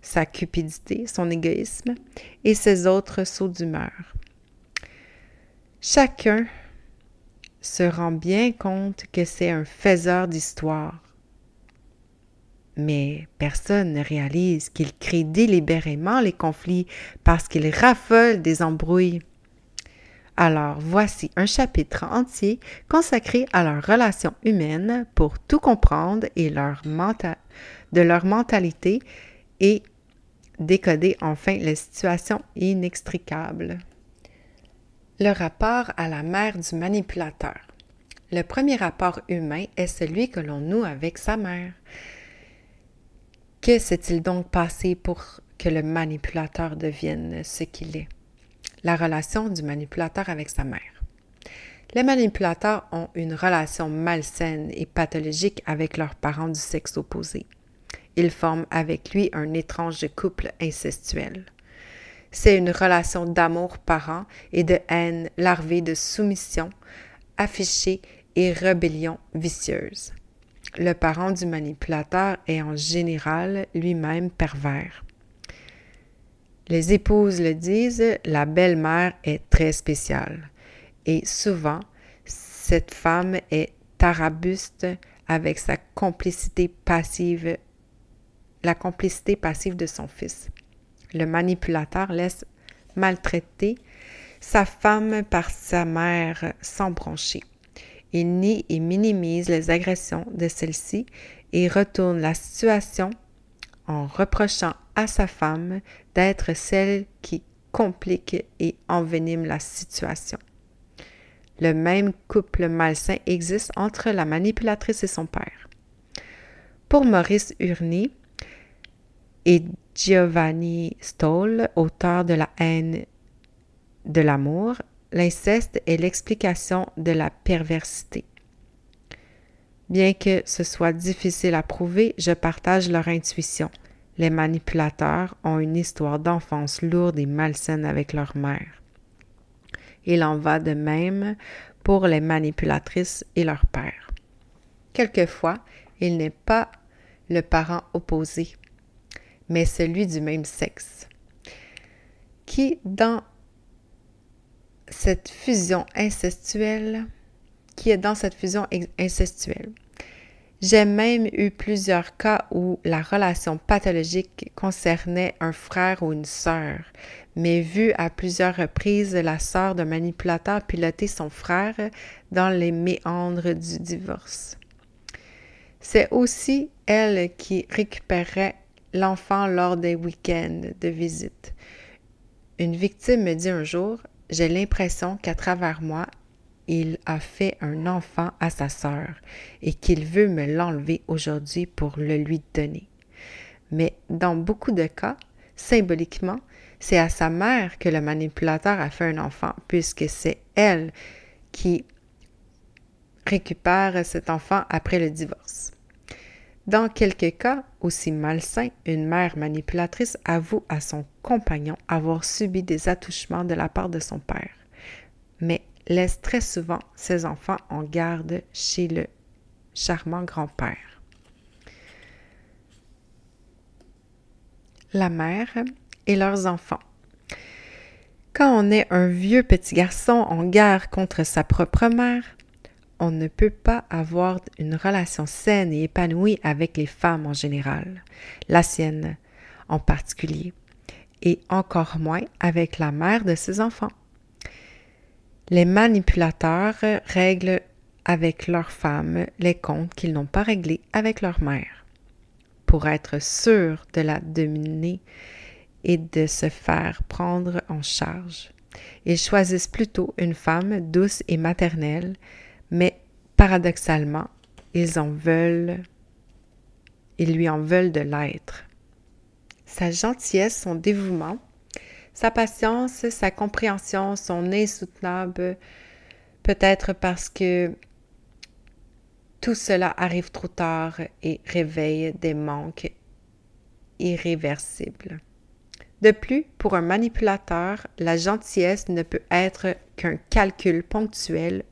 sa cupidité, son égoïsme et ses autres sauts d'humeur. Chacun se rend bien compte que c'est un faiseur d'histoire. Mais personne ne réalise qu'il crée délibérément les conflits parce qu'il raffole des embrouilles. Alors voici un chapitre entier consacré à leurs relations humaines pour tout comprendre de leur mentalité et décoder enfin les situations inextricables. Le rapport à la mère du manipulateur. Le premier rapport humain est celui que l'on noue avec sa mère. Que s'est-il donc passé pour que le manipulateur devienne ce qu'il est? La relation du manipulateur avec sa mère. Les manipulateurs ont une relation malsaine et pathologique avec leurs parents du sexe opposé. Ils forment avec lui un étrange couple incestuel. C'est une relation d'amour parent et de haine larvée de soumission, affichée et rébellion vicieuse. Le parent du manipulateur est en général lui-même pervers. Les épouses le disent, la belle-mère est très spéciale. Et souvent, cette femme est tarabuste avec sa complicité passive, la complicité passive de son fils le manipulateur laisse maltraiter sa femme par sa mère sans broncher. Il nie et minimise les agressions de celle-ci et retourne la situation en reprochant à sa femme d'être celle qui complique et envenime la situation. Le même couple malsain existe entre la manipulatrice et son père. Pour Maurice Urny et Giovanni Stoll, auteur de La haine de l'amour, l'inceste est l'explication de la perversité. Bien que ce soit difficile à prouver, je partage leur intuition. Les manipulateurs ont une histoire d'enfance lourde et malsaine avec leur mère. Il en va de même pour les manipulatrices et leur père. Quelquefois, il n'est pas le parent opposé, mais celui du même sexe, qui, dans cette fusion incestuelle, qui est dans cette fusion incestuelle. J'ai même eu plusieurs cas où la relation pathologique concernait un frère ou une sœur, mais vu à plusieurs reprises la sœur d'un manipulateur piloter son frère dans les méandres du divorce. C'est aussi elle qui récupérait l'enfant lors des week-ends de visite. Une victime me dit un jour, j'ai l'impression qu'à travers moi, il a fait un enfant à sa sœur et qu'il veut me l'enlever aujourd'hui pour le lui donner. Mais dans beaucoup de cas, symboliquement, c'est à sa mère que le manipulateur a fait un enfant, puisque c'est elle qui récupère cet enfant après le divorce. Dans quelques cas aussi malsains, une mère manipulatrice avoue à son compagnon avoir subi des attouchements de la part de son père, mais laisse très souvent ses enfants en garde chez le charmant grand-père. La mère et leurs enfants. Quand on est un vieux petit garçon en guerre contre sa propre mère, on ne peut pas avoir une relation saine et épanouie avec les femmes en général, la sienne en particulier, et encore moins avec la mère de ses enfants. Les manipulateurs règlent avec leurs femmes les comptes qu'ils n'ont pas réglés avec leur mère. pour être sûr de la dominer et de se faire prendre en charge. Ils choisissent plutôt une femme douce et maternelle, mais paradoxalement, ils en veulent, ils lui en veulent de l'être. Sa gentillesse, son dévouement, sa patience, sa compréhension sont insoutenables, peut-être parce que tout cela arrive trop tard et réveille des manques irréversibles. De plus, pour un manipulateur, la gentillesse ne peut être qu'un calcul ponctuel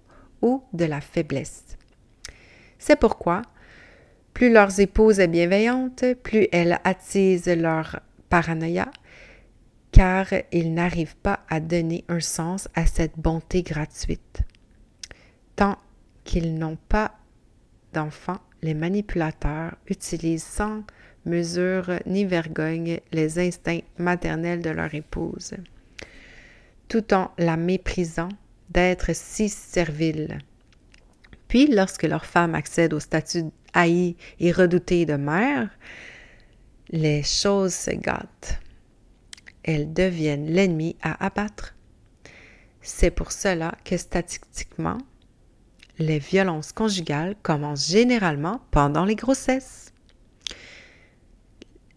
de la faiblesse. C'est pourquoi, plus leurs épouses est bienveillante, plus elle attise leur paranoïa, car ils n'arrivent pas à donner un sens à cette bonté gratuite. Tant qu'ils n'ont pas d'enfants, les manipulateurs utilisent sans mesure ni vergogne les instincts maternels de leur épouse, tout en la méprisant d'être si servile. Puis, lorsque leur femme accède au statut haï et redouté de mère, les choses se gâtent. Elles deviennent l'ennemi à abattre. C'est pour cela que statistiquement, les violences conjugales commencent généralement pendant les grossesses.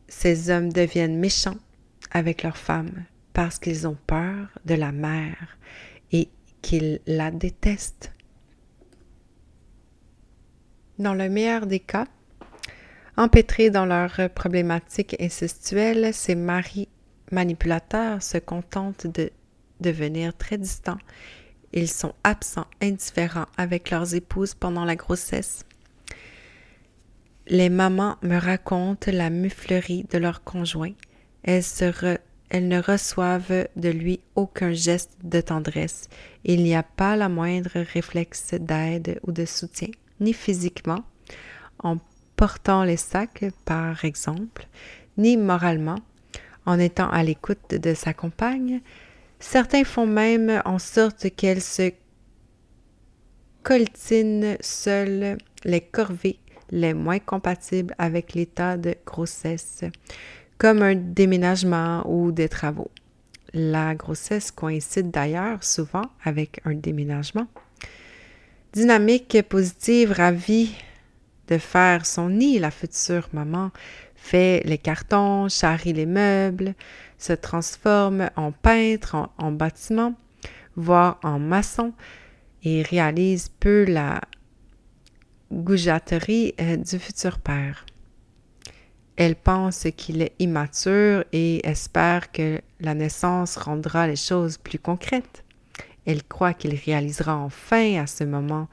Ces hommes deviennent méchants avec leur femme parce qu'ils ont peur de la mère et qu'ils la détestent. Dans le meilleur des cas, empêtrés dans leurs problématiques incestuelles, ces maris manipulateurs se contentent de devenir très distants ils sont absents, indifférents avec leurs épouses pendant la grossesse. Les mamans me racontent la muflerie de leur conjoint. Elles, elles ne reçoivent de lui aucun geste de tendresse. Il n'y a pas la moindre réflexe d'aide ou de soutien, ni physiquement, en portant les sacs, par exemple, ni moralement, en étant à l'écoute de sa compagne, Certains font même en sorte qu'elle se coltine seule les corvées les moins compatibles avec l'état de grossesse, comme un déménagement ou des travaux. La grossesse coïncide d'ailleurs souvent avec un déménagement. Dynamique positive ravie de faire son nid, la future maman fait les cartons, charrie les meubles, se transforme en peintre, en, bâtiment, voire en maçon, et réalise peu la goujaterie euh, du futur père. Elle pense qu'il est immature et espère que la naissance rendra les choses plus concrètes. Elle croit qu'il réalisera enfin à ce moment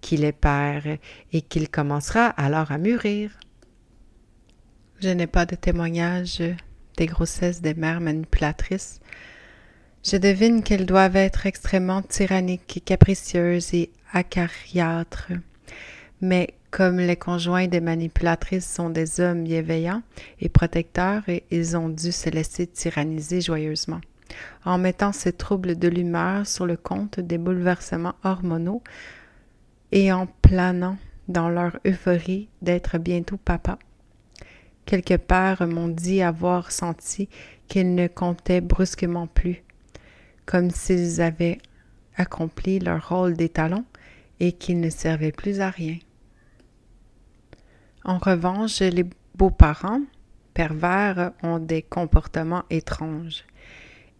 qu'il est père et qu'il commencera alors à mûrir. Je n'ai pas de témoignage des grossesses des mères manipulatrices, je devine qu'elles doivent être extrêmement tyranniques, capricieuses et acariâtres. Mais comme les conjoints des manipulatrices sont des hommes bienveillants et protecteurs, ils ont dû se laisser tyranniser joyeusement. En mettant ces troubles de l'humeur sur le compte des bouleversements hormonaux et en planant dans leur euphorie d'être bientôt papa. Quelque part m'ont dit avoir senti qu'ils ne comptaient brusquement plus, comme s'ils avaient accompli leur rôle d'étalon et qu'ils ne servaient plus à rien. En revanche, les beaux-parents pervers ont des comportements étranges.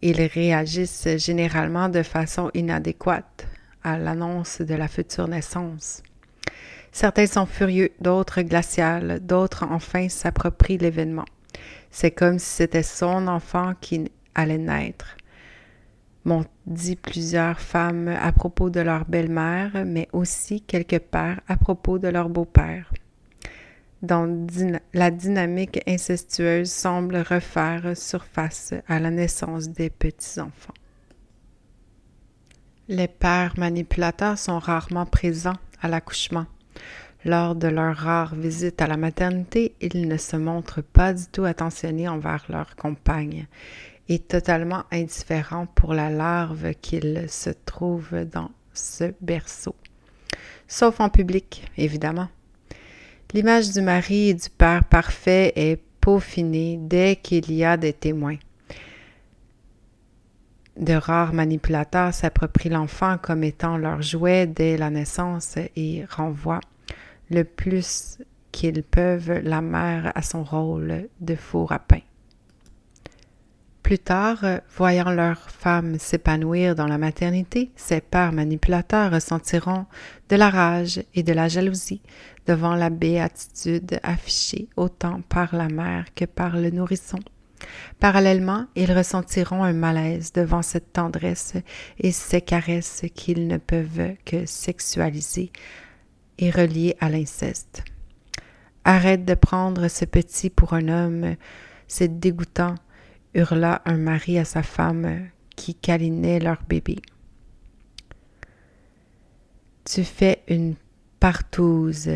Ils réagissent généralement de façon inadéquate à l'annonce de la future naissance. Certains sont furieux, d'autres glaciales, d'autres enfin s'approprient l'événement. C'est comme si c'était son enfant qui allait naître. M'ont dit plusieurs femmes à propos de leur belle-mère, mais aussi quelque part à propos de leur beau-père. Dans la dynamique incestueuse semble refaire surface à la naissance des petits-enfants. Les pères manipulateurs sont rarement présents à l'accouchement. Lors de leur rare visite à la maternité, ils ne se montrent pas du tout attentionnés envers leur compagne et totalement indifférents pour la larve qu'ils se trouvent dans ce berceau. Sauf en public, évidemment. L'image du mari et du père parfait est peaufinée dès qu'il y a des témoins. De rares manipulateurs s'approprient l'enfant comme étant leur jouet dès la naissance et renvoient le plus qu'ils peuvent la mère à son rôle de four à pain. Plus tard, voyant leur femme s'épanouir dans la maternité, ces pères manipulateurs ressentiront de la rage et de la jalousie devant la béatitude affichée autant par la mère que par le nourrisson. Parallèlement, ils ressentiront un malaise devant cette tendresse et ces caresses qu'ils ne peuvent que sexualiser et relier à l'inceste. Arrête de prendre ce petit pour un homme, c'est dégoûtant, hurla un mari à sa femme qui câlinait leur bébé. Tu fais une partouze,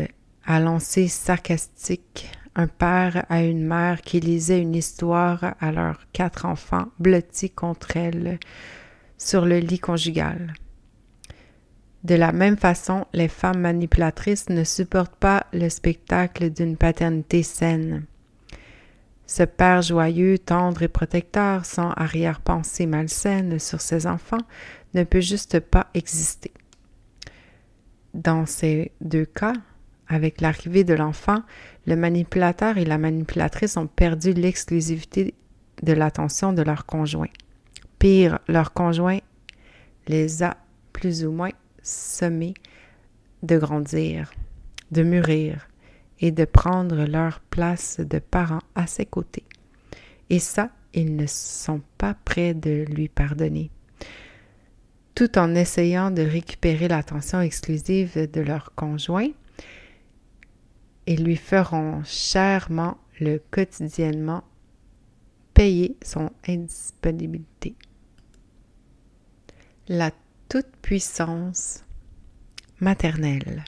à lancer sarcastique un père à une mère qui lisait une histoire à leurs quatre enfants blottis contre elle sur le lit conjugal. De la même façon, les femmes manipulatrices ne supportent pas le spectacle d'une paternité saine. Ce père joyeux, tendre et protecteur, sans arrière-pensée malsaine sur ses enfants, ne peut juste pas exister. Dans ces deux cas, avec l'arrivée de l'enfant, le manipulateur et la manipulatrice ont perdu l'exclusivité de l'attention de leur conjoint. Pire, leur conjoint les a plus ou moins sommés de grandir, de mûrir et de prendre leur place de parents à ses côtés. Et ça, ils ne sont pas prêts de lui pardonner tout en essayant de récupérer l'attention exclusive de leur conjoint, et lui feront chèrement le quotidiennement payer son indisponibilité. La toute-puissance maternelle.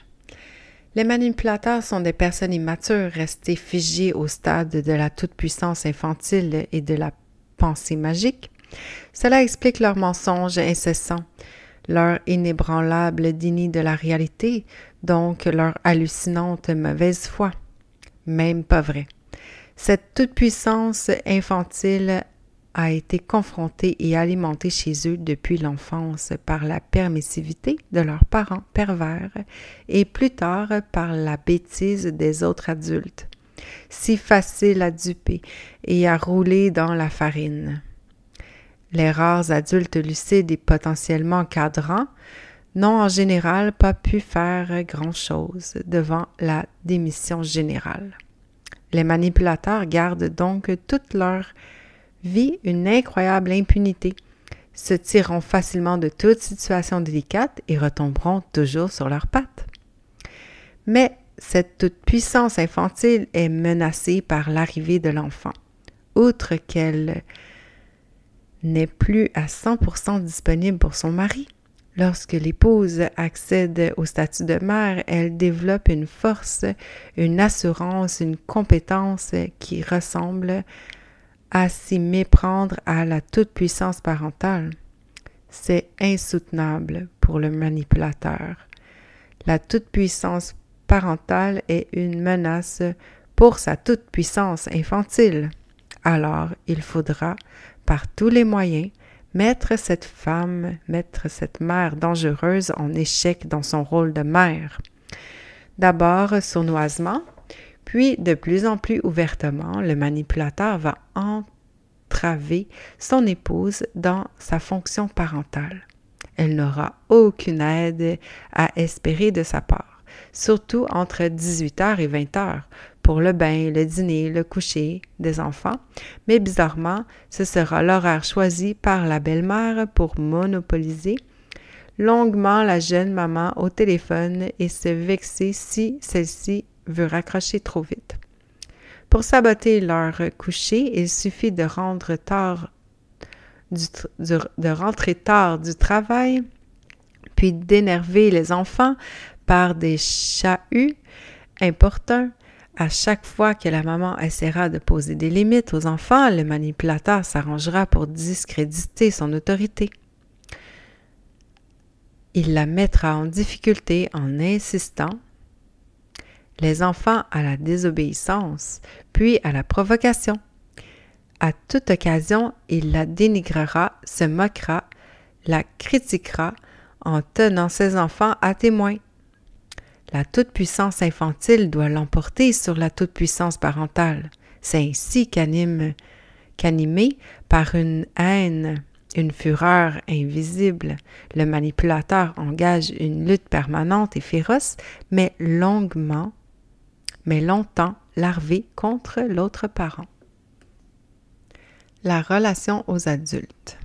Les manipulateurs sont des personnes immatures restées figées au stade de la toute-puissance infantile et de la pensée magique. Cela explique leurs mensonges incessants, leur inébranlable déni de la réalité, donc leur hallucinante mauvaise foi. Même pas vrai. Cette toute-puissance infantile a été confrontée et alimentée chez eux depuis l'enfance par la permissivité de leurs parents pervers et plus tard par la bêtise des autres adultes, si facile à duper et à rouler dans la farine. Les rares adultes lucides et potentiellement cadrant n'ont en général pas pu faire grand-chose devant la démission générale. Les manipulateurs gardent donc toute leur vie une incroyable impunité, se tireront facilement de toute situation délicate et retomberont toujours sur leurs pattes. Mais cette toute-puissance infantile est menacée par l'arrivée de l'enfant. Outre qu'elle n'est plus à 100% disponible pour son mari. Lorsque l'épouse accède au statut de mère, elle développe une force, une assurance, une compétence qui ressemble à s'y méprendre à la toute-puissance parentale. C'est insoutenable pour le manipulateur. La toute-puissance parentale est une menace pour sa toute-puissance infantile. Alors, il faudra par tous les moyens, mettre cette femme, mettre cette mère dangereuse en échec dans son rôle de mère. D'abord sournoisement, puis de plus en plus ouvertement, le manipulateur va entraver son épouse dans sa fonction parentale. Elle n'aura aucune aide à espérer de sa part, surtout entre 18h et 20h, pour le bain, le dîner, le coucher des enfants, mais bizarrement, ce sera l'horaire choisi par la belle-mère pour monopoliser longuement la jeune maman au téléphone et se vexer si celle-ci veut raccrocher trop vite. Pour saboter leur coucher, il suffit de rendre tard de rentrer tard du travail, puis d'énerver les enfants par des chahuts importants à chaque fois que la maman essaiera de poser des limites aux enfants, le manipulateur s'arrangera pour discréditer son autorité. Il la mettra en difficulté en insistant les enfants à la désobéissance, puis à la provocation. À toute occasion, il la dénigrera, se moquera, la critiquera en tenant ses enfants à témoin. La toute-puissance infantile doit l'emporter sur la toute-puissance parentale. C'est ainsi qu'anime, qu'animé par une haine, une fureur invisible, le manipulateur engage une lutte permanente et féroce, mais longuement, mais longtemps larvée contre l'autre parent. La relation aux adultes.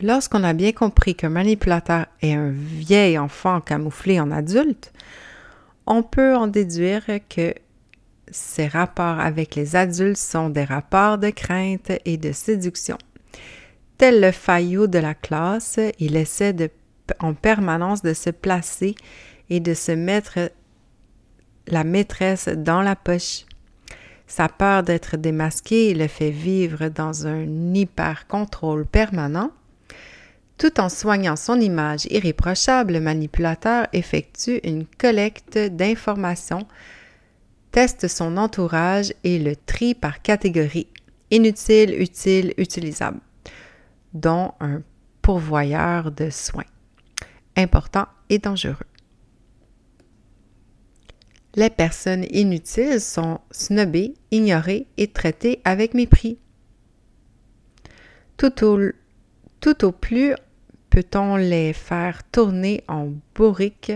Lorsqu'on a bien compris qu'un manipulateur est un vieil enfant camouflé en adulte, on peut en déduire que ses rapports avec les adultes sont des rapports de crainte et de séduction. Tel le faillot de la classe, il essaie en permanence de se placer et de se mettre la maîtresse dans la poche. Sa peur d'être démasqué le fait vivre dans un hyper-contrôle permanent. Tout en soignant son image irréprochable, le manipulateur effectue une collecte d'informations, teste son entourage et le trie par catégorie inutile, utile, utilisable, dont un pourvoyeur de soins important et dangereux les personnes inutiles sont snobées, ignorées et traitées avec mépris. Tout au, tout au plus peut-on les faire tourner en bourrique,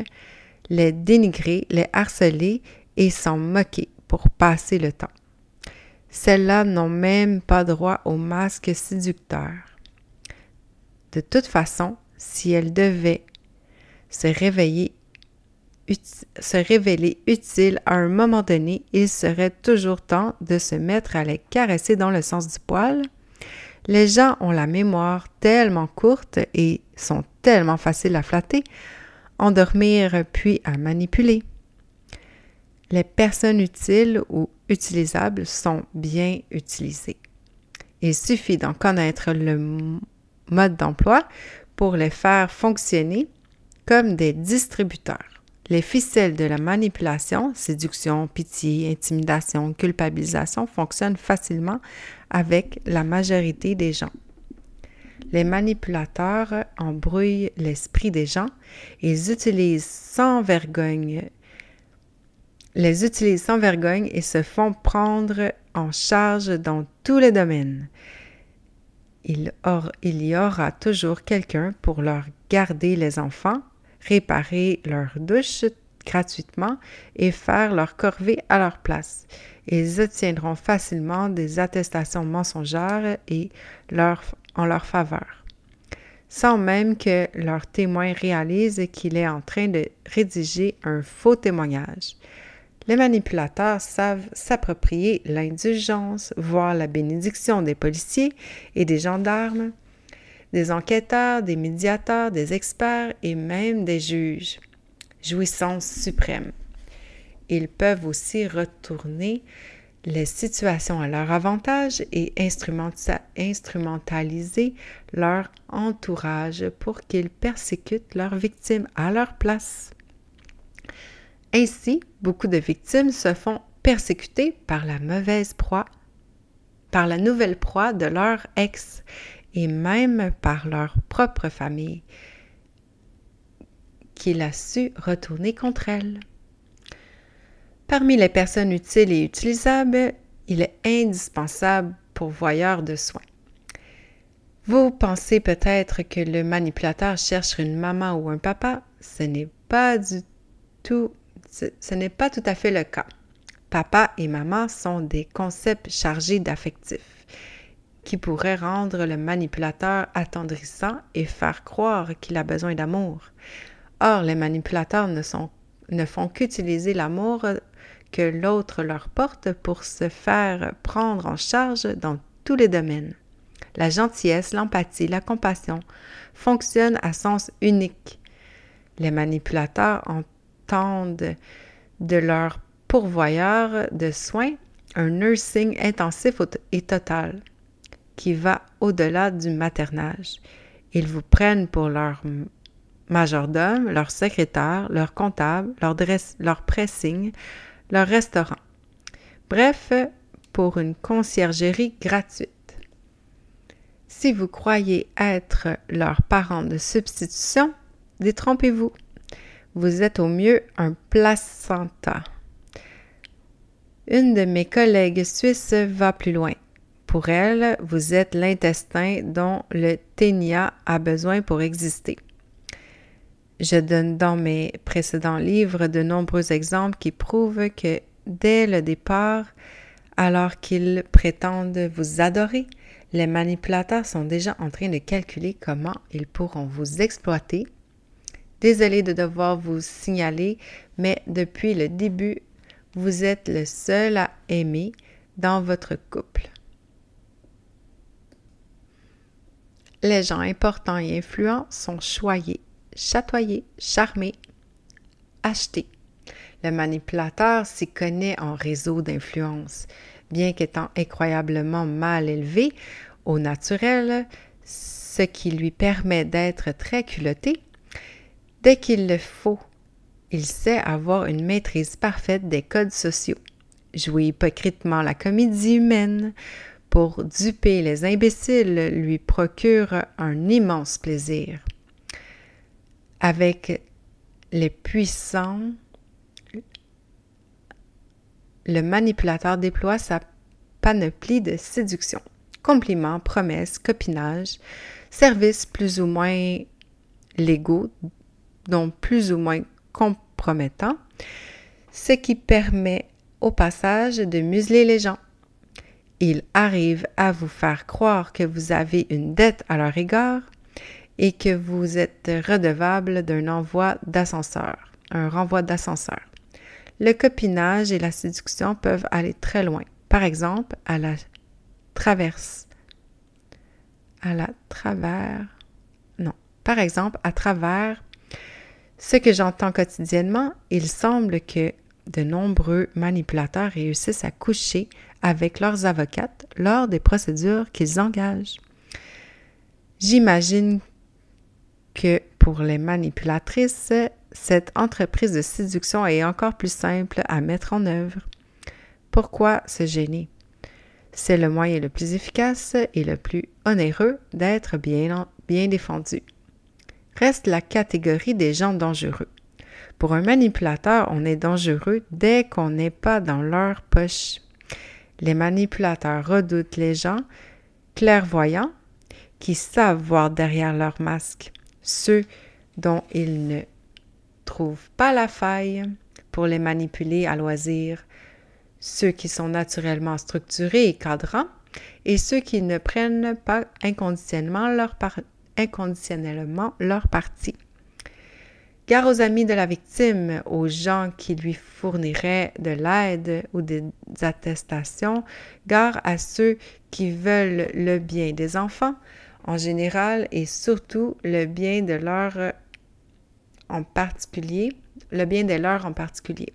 les dénigrer, les harceler et s'en moquer pour passer le temps? Celles-là n'ont même pas droit au masque séducteur. De toute façon, si elles devaient se réveiller se révéler utile à un moment donné, il serait toujours temps de se mettre à les caresser dans le sens du poil. Les gens ont la mémoire tellement courte et sont tellement faciles à flatter, endormir puis à manipuler. Les personnes utiles ou utilisables sont bien utilisées. Il suffit d'en connaître le mode d'emploi pour les faire fonctionner comme des distributeurs. Les ficelles de la manipulation, séduction, pitié, intimidation, culpabilisation fonctionnent facilement avec la majorité des gens. Les manipulateurs embrouillent l'esprit des gens. Ils utilisent sans vergogne les utilisent sans vergogne et se font prendre en charge dans tous les domaines. Il, il y aura toujours quelqu'un pour leur garder les enfants, réparer leur douche gratuitement et faire leur corvée à leur place. Ils obtiendront facilement des attestations mensongères et en leur faveur, sans même que leur témoin réalise qu'il est en train de rédiger un faux témoignage. Les manipulateurs savent s'approprier l'indulgence, voire la bénédiction des policiers et des gendarmes, des enquêteurs, des médiateurs, des experts et même des juges. Jouissance suprême. Ils peuvent aussi retourner les situations à leur avantage et instrumentaliser leur entourage pour qu'ils persécutent leurs victimes à leur place. Ainsi, beaucoup de victimes se font persécuter par la mauvaise proie, par la nouvelle proie de leur ex et même par leur propre famille, qu'il a su retourner contre elles. Parmi les personnes utiles et utilisables, il est indispensable pour voyeur de soins. Vous pensez peut-être que le manipulateur cherche une maman ou un papa. Ce n'est pas du tout, ce n'est pas tout à fait le cas. Papa et maman sont des concepts chargés d'affectifs qui pourrait rendre le manipulateur attendrissant et faire croire qu'il a besoin d'amour. Or, les manipulateurs ne, sont, ne font qu'utiliser l'amour que l'autre leur porte pour se faire prendre en charge dans tous les domaines. La gentillesse, l'empathie, la compassion fonctionnent à sens unique. Les manipulateurs entendent de leur pourvoyeur de soins un nursing intensif et total qui va au-delà du maternage. Ils vous prennent pour leur majordome, leur secrétaire, leur comptable, leur, leur pressing, leur restaurant. Bref, pour une conciergerie gratuite. Si vous croyez être leur parent de substitution, détrompez-vous. Vous êtes au mieux un placenta. Une de mes collègues suisses va plus loin. Pour elle, vous êtes l'intestin dont le ténia a besoin pour exister. Je donne dans mes précédents livres de nombreux exemples qui prouvent que dès le départ, alors qu'ils prétendent vous adorer, les manipulateurs sont déjà en train de calculer comment ils pourront vous exploiter. Désolé de devoir vous signaler, mais depuis le début, vous êtes le seul à aimer dans votre couple. Les gens importants et influents sont choyés, chatoyés, charmés, achetés. Le manipulateur s'y connaît en réseau d'influence. Bien qu'étant incroyablement mal élevé au naturel, ce qui lui permet d'être très culotté, dès qu'il le faut il sait avoir une maîtrise parfaite des codes sociaux, jouer hypocritement la comédie humaine pour duper les imbéciles lui procure un immense plaisir. Avec les puissants, le manipulateur déploie sa panoplie de séduction. Compliments, promesses, copinage, services plus ou moins légaux, dont plus ou moins compromettant, ce qui permet au passage de museler les gens. Il arrive à vous faire croire que vous avez une dette à leur égard et que vous êtes redevable d'un envoi d'ascenseur, un renvoi d'ascenseur. Le copinage et la séduction peuvent aller très loin. Par exemple, à la traverse, à la travers, non, par exemple, à travers ce que j'entends quotidiennement, il semble que de nombreux manipulateurs réussissent à coucher avec leurs avocates lors des procédures qu'ils engagent. J'imagine pour les manipulatrices, cette entreprise de séduction est encore plus simple à mettre en œuvre. Pourquoi se gêner? C'est le moyen le plus efficace et le plus onéreux d'être bien, bien défendu reste la catégorie des gens dangereux. Pour un manipulateur, on est dangereux dès qu'on n'est pas dans leur poche. Les manipulateurs redoutent les gens clairvoyants qui savent voir derrière leur masque, ceux dont ils ne trouvent pas la faille pour les manipuler à loisir, ceux qui sont naturellement structurés et cadrants, et ceux qui ne prennent pas inconditionnellement leur, inconditionnellement leur partie. Gare aux amis de la victime, aux gens qui lui fourniraient de l'aide ou des attestations, gare à ceux qui veulent le bien des enfants en général et surtout le bien de leur en particulier, le bien de leur en particulier.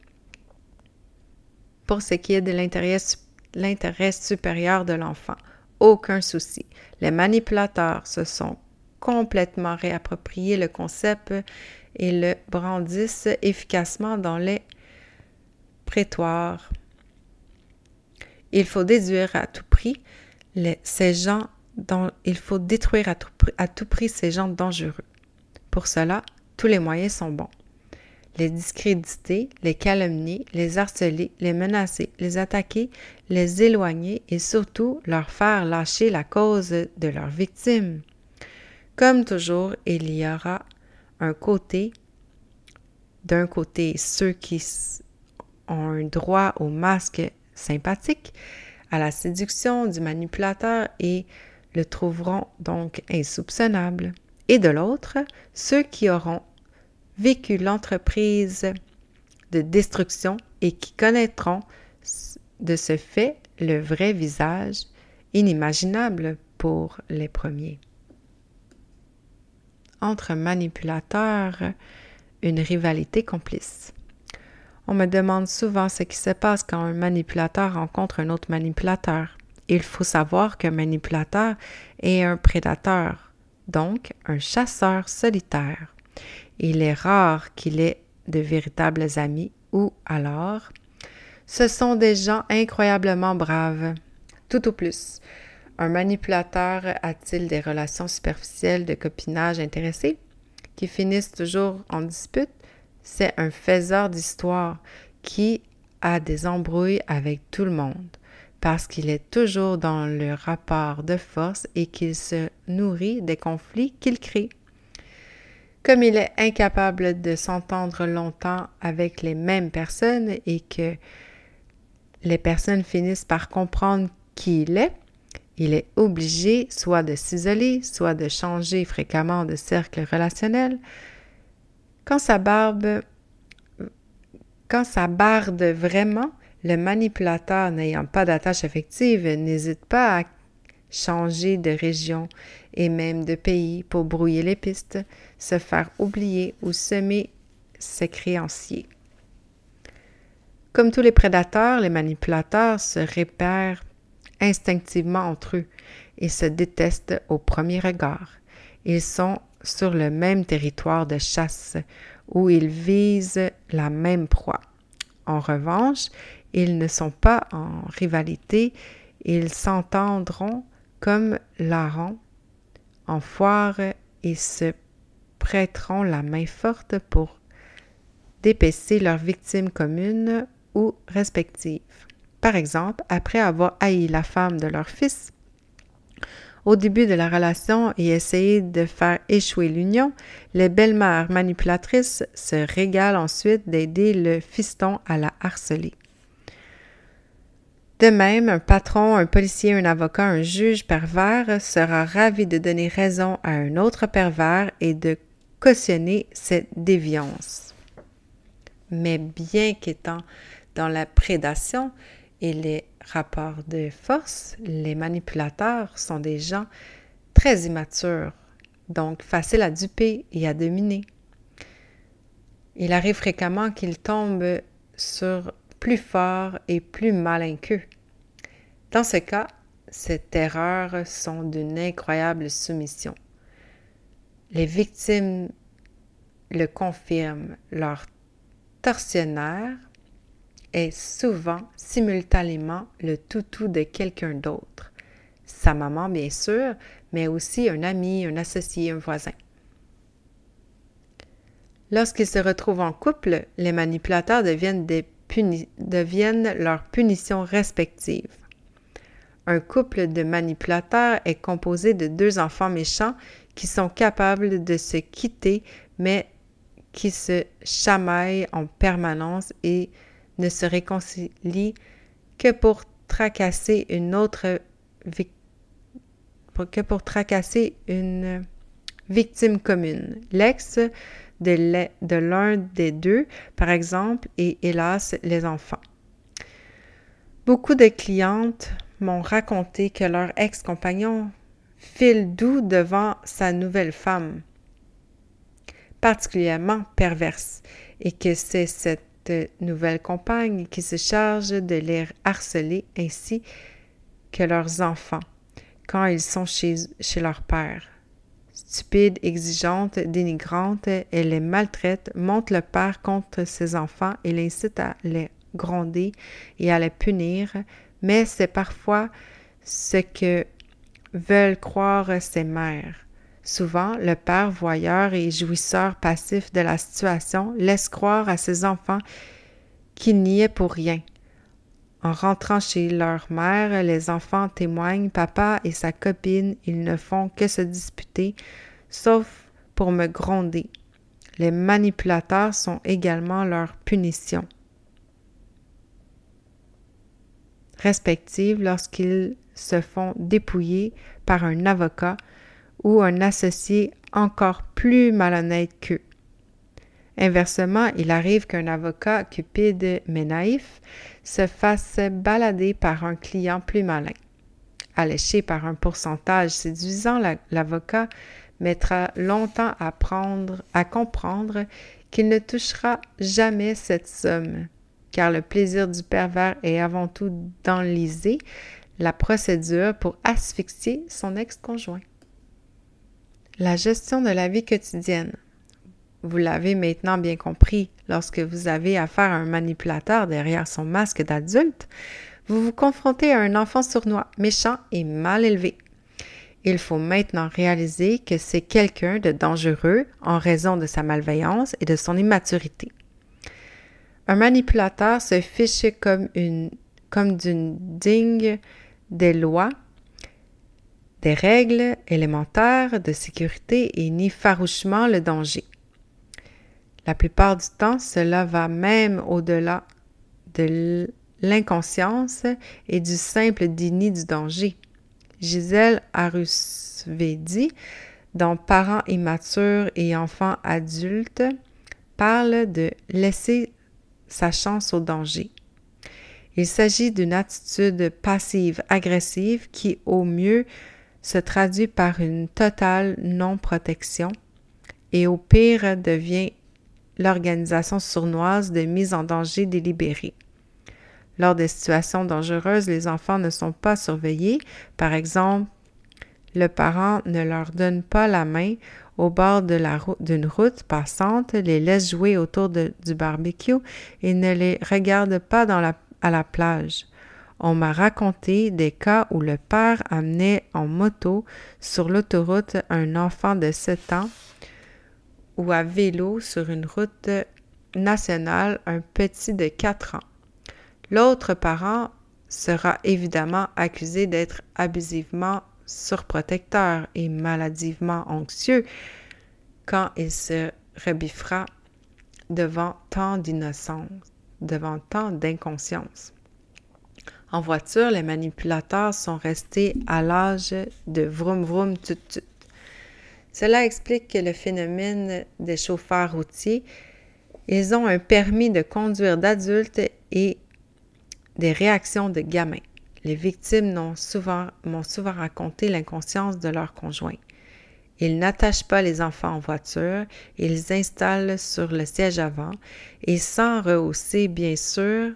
Pour ce qui est de l'intérêt supérieur de l'enfant, aucun souci. Les manipulateurs se sont complètement réapproprier le concept et le brandissent efficacement dans les prétoires. Il faut déduire à tout prix ces gens il faut détruire à tout, prix ces gens dangereux. Pour cela, tous les moyens sont bons. Les discréditer, les calomnier, les harceler, les menacer, les attaquer, les éloigner et surtout leur faire lâcher la cause de leur victime. Comme toujours, il y aura un côté, d'un côté, ceux qui ont un droit au masque sympathique, à la séduction du manipulateur et le trouveront donc insoupçonnable. Et de l'autre, ceux qui auront vécu l'entreprise de destruction et qui connaîtront de ce fait le vrai visage inimaginable pour les premiers entre manipulateurs une rivalité complice. On me demande souvent ce qui se passe quand un manipulateur rencontre un autre manipulateur. Il faut savoir qu'un manipulateur est un prédateur, donc un chasseur solitaire. Il est rare qu'il ait de véritables amis ou alors Ce sont des gens incroyablement braves. Tout au plus. Un manipulateur a-t-il des relations superficielles de copinage intéressées qui finissent toujours en dispute? C'est un faiseur d'histoire qui a des embrouilles avec tout le monde parce qu'il est toujours dans le rapport de force et qu'il se nourrit des conflits qu'il crée. Comme il est incapable de s'entendre longtemps avec les mêmes personnes et que les personnes finissent par comprendre qui il est, il est obligé soit de s'isoler, soit de changer fréquemment de cercle relationnel. Quand sa barbe, quand ça barde vraiment, le manipulateur n'ayant pas d'attache affective n'hésite pas à changer de région et même de pays pour brouiller les pistes, se faire oublier ou semer ses créanciers. Comme tous les prédateurs, les manipulateurs se repèrent instinctivement entre eux et se détestent au premier regard. Ils sont sur le même territoire de chasse où ils visent la même proie. En revanche, ils ne sont pas en rivalité, ils s'entendront comme larrons en foire et se prêteront la main forte pour d'épaisser leurs victimes communes ou respectives. Par exemple, après avoir haï la femme de leur fils, au début de la relation et essayer de faire échouer l'union, les belles-mères manipulatrices se régalent ensuite d'aider le fiston à la harceler. De même, un patron, un policier, un avocat, un juge pervers sera ravi de donner raison à un autre pervers et de cautionner cette déviance. Mais bien qu'étant dans la prédation, et les rapports de force, les manipulateurs sont des gens très immatures, donc faciles à duper et à dominer. Il arrive fréquemment qu'ils tombent sur plus forts et plus malin qu'eux. Dans ce cas, ces terreurs sont d'une incroyable soumission. Les victimes le confirment, leur tortionnaire est souvent simultanément le toutou de quelqu'un d'autre. Sa maman, bien sûr, mais aussi un ami, un associé, un voisin. Lorsqu'ils se retrouvent en couple, les manipulateurs deviennent, des deviennent leurs punitions respectives. Un couple de manipulateurs est composé de deux enfants méchants qui sont capables de se quitter, mais qui se chamaillent en permanence et ne se réconcilie que pour tracasser une autre que pour tracasser une victime commune, l'ex de l'un des deux, par exemple, et hélas, les enfants. Beaucoup de clientes m'ont raconté que leur ex-compagnon file doux devant sa nouvelle femme, particulièrement perverse, et que c'est cette nouvelles compagnes qui se chargent de les harceler ainsi que leurs enfants quand ils sont chez, chez leur père. Stupide, exigeante, dénigrante, elle les maltraite, monte le père contre ses enfants et l'incite à les gronder et à les punir, mais c'est parfois ce que veulent croire ses mères. Souvent, le père voyeur et jouisseur passif de la situation laisse croire à ses enfants qu'il n'y est pour rien. En rentrant chez leur mère, les enfants témoignent Papa et sa copine, ils ne font que se disputer, sauf pour me gronder. Les manipulateurs sont également leur punition. respective lorsqu'ils se font dépouiller par un avocat ou un associé encore plus malhonnête qu'eux. Inversement, il arrive qu'un avocat cupide mais naïf se fasse balader par un client plus malin. Alléché par un pourcentage séduisant, l'avocat mettra longtemps à, prendre, à comprendre qu'il ne touchera jamais cette somme, car le plaisir du pervers est avant tout d'enliser la procédure pour asphyxier son ex-conjoint. La gestion de la vie quotidienne. Vous l'avez maintenant bien compris, lorsque vous avez affaire à un manipulateur derrière son masque d'adulte, vous vous confrontez à un enfant sournois, méchant et mal élevé. Il faut maintenant réaliser que c'est quelqu'un de dangereux en raison de sa malveillance et de son immaturité. Un manipulateur se fiche comme, une, d'une digne des lois, des règles élémentaires de sécurité et nie farouchement le danger. La plupart du temps, cela va même au-delà de l'inconscience et du simple déni du danger. Gisèle Arusvedi, dont Parents immatures et enfants adultes, parle de laisser sa chance au danger. Il s'agit d'une attitude passive-agressive qui, au mieux, se traduit par une totale non-protection et au pire devient l'organisation sournoise de mise en danger délibérée. Lors des situations dangereuses, les enfants ne sont pas surveillés. Par exemple, le parent ne leur donne pas la main au bord d'une route passante, les laisse jouer autour du barbecue et ne les regarde pas à la plage. On m'a raconté des cas où le père amenait en moto sur l'autoroute un enfant de 7 ans ou à vélo sur une route nationale un petit de 4 ans. L'autre parent sera évidemment accusé d'être abusivement surprotecteur et maladivement anxieux quand il se rebiffera devant tant d'innocence, devant tant d'inconscience. En voiture, les manipulateurs sont restés à l'âge de vroom vroom tut tut. Cela explique que le phénomène des chauffeurs routiers, ils ont un permis de conduire d'adultes et des réactions de gamins. Les victimes m'ont souvent, raconté l'inconscience de leur conjoint. Ils n'attachent pas les enfants en voiture, ils installent sur le siège avant et sans rehausser, bien sûr,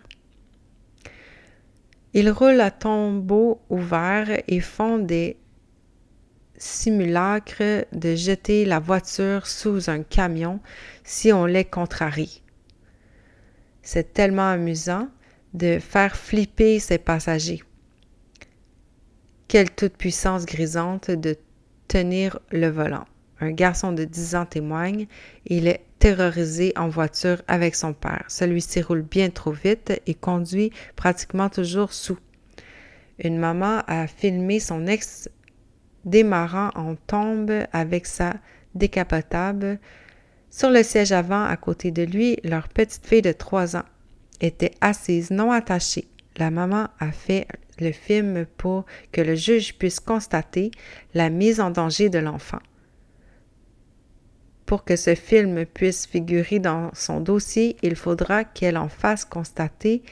ils roulent à tombeau ouvert et font des simulacres de jeter la voiture sous un camion si on les contrarie. C'est tellement amusant de faire flipper ses passagers. Quelle toute-puissance grisante de tenir le volant. Un garçon de 10 ans témoigne, il est terrorisé en voiture avec son père. Celui-ci roule bien trop vite et conduit pratiquement toujours sous. Une maman a filmé son ex démarrant en tombe avec sa décapotable. Sur le siège avant, à côté de lui, leur petite fille de 3 ans était assise non attachée. La maman a fait le film pour que le juge puisse constater la mise en danger de l'enfant. Pour que ce film puisse figurer dans son dossier, il faudra qu'elle en fasse constater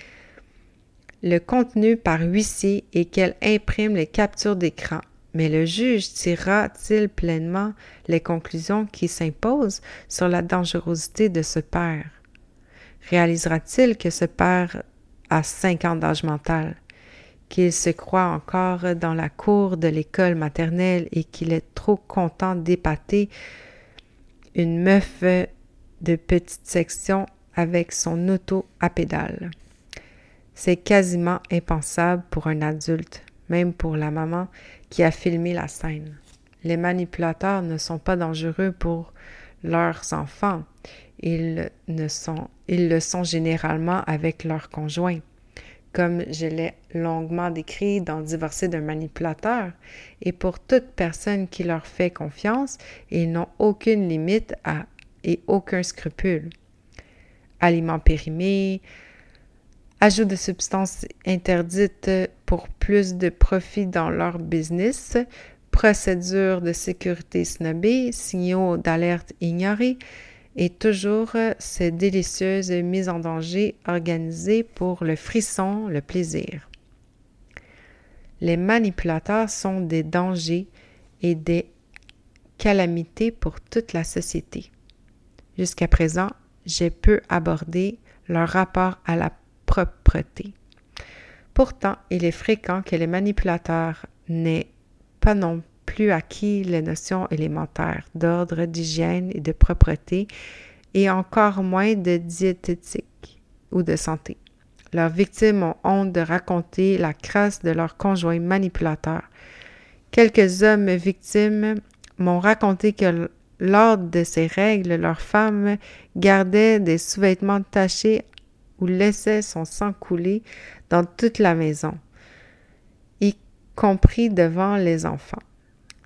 le contenu par huissier et qu'elle imprime les captures d'écran. Mais le juge tirera-t-il pleinement les conclusions qui s'imposent sur la dangerosité de ce père? Réalisera-t-il que ce père a cinq ans d'âge mental, qu'il se croit encore dans la cour de l'école maternelle et qu'il est trop content d'épater une meuf de petite section avec son auto à pédale? C'est quasiment impensable pour un adulte, même pour la maman qui a filmé la scène. Les manipulateurs ne sont pas dangereux pour leurs enfants. Ils, ne sont, ils le sont généralement avec leurs conjoints comme je l'ai longuement décrit dans Divorcer d'un manipulateur, et pour toute personne qui leur fait confiance, ils n'ont aucune limite et aucun scrupule. Aliments périmés, ajout de substances interdites pour plus de profit dans leur business, procédures de sécurité snobées, signaux d'alerte ignorés, et toujours ces délicieuses mises en danger organisées pour le frisson, le plaisir. Les manipulateurs sont des dangers et des calamités pour toute la société. Jusqu'à présent, j'ai peu abordé leur rapport à la propreté. Pourtant, il est fréquent que les manipulateurs n'aient pas non plus acquis les notions élémentaires d'ordre, d'hygiène et de propreté et encore moins de diététique ou de santé. Leurs victimes ont honte de raconter la crasse de leur conjoint manipulateur. Quelques hommes victimes m'ont raconté que lors de ces règles, leur femme gardait des sous-vêtements tachés ou laissait son sang couler dans toute la maison, y compris devant les enfants.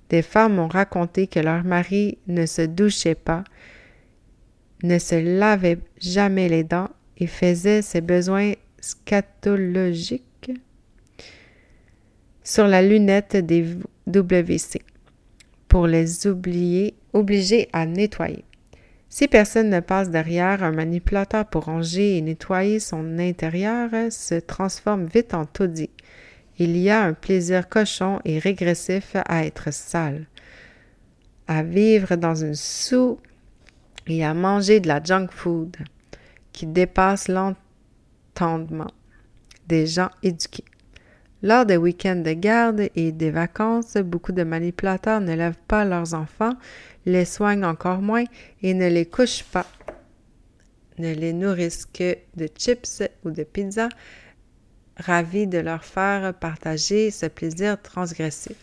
Des femmes m'ont raconté que leur mari ne se douchait pas, ne se lavait jamais les dents et faisait ses besoins scatologiques sur la lunette des WC pour les oublier, obliger à nettoyer. Si personne ne passe derrière, un manipulateur pour ranger et nettoyer son intérieur se transforme vite en taudis. Il y a un plaisir cochon et régressif à être sale, à vivre dans une sous et à manger de la junk food qui dépasse l'entendement des gens éduqués. Lors des week-ends de garde et des vacances, beaucoup de manipulateurs ne lèvent pas leurs enfants, les soignent encore moins et ne les couchent pas, ne les nourrissent que de chips ou de pizza, ravis de leur faire partager ce plaisir transgressif.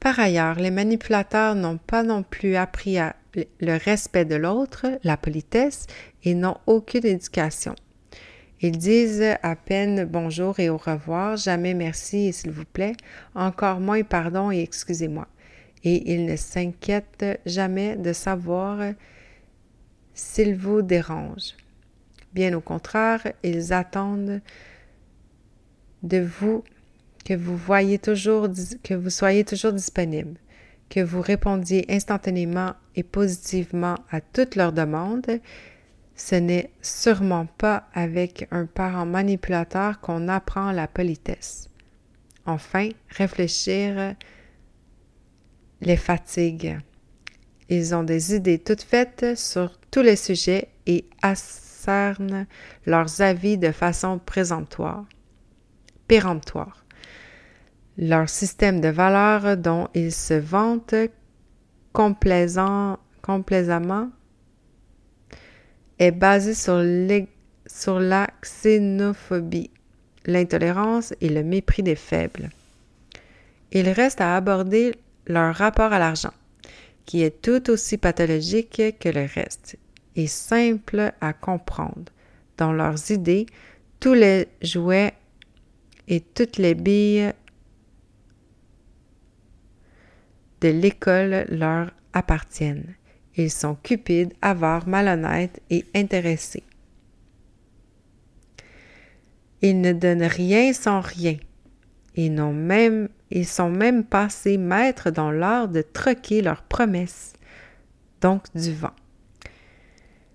Par ailleurs, les manipulateurs n'ont pas non plus appris le respect de l'autre, la politesse, et n'ont aucune éducation. Ils disent à peine bonjour et au revoir, jamais merci s'il vous plaît, encore moins pardon et excusez-moi. Et ils ne s'inquiètent jamais de savoir s'il vous dérange. Bien au contraire, ils attendent de vous que vous toujours, que vous soyez toujours disponible que vous répondiez instantanément et positivement à toutes leurs demandes, ce n'est sûrement pas avec un parent manipulateur qu'on apprend la politesse. Enfin, réfléchir les fatigue. Ils ont des idées toutes faites sur tous les sujets et accernent leurs avis de façon présentoire, péremptoire leur système de valeurs dont ils se vantent complaisamment est basé sur la xénophobie, l'intolérance et le mépris des faibles. Il reste à aborder leur rapport à l'argent, qui est tout aussi pathologique que le reste et simple à comprendre. Dans leurs idées, tous les jouets et toutes les billes de l'école leur appartiennent. Ils sont cupides, avares, malhonnêtes et intéressés. Ils ne donnent rien sans rien. Ils, même, ils sont même passés maîtres dans l'art de troquer leurs promesses, donc du vent.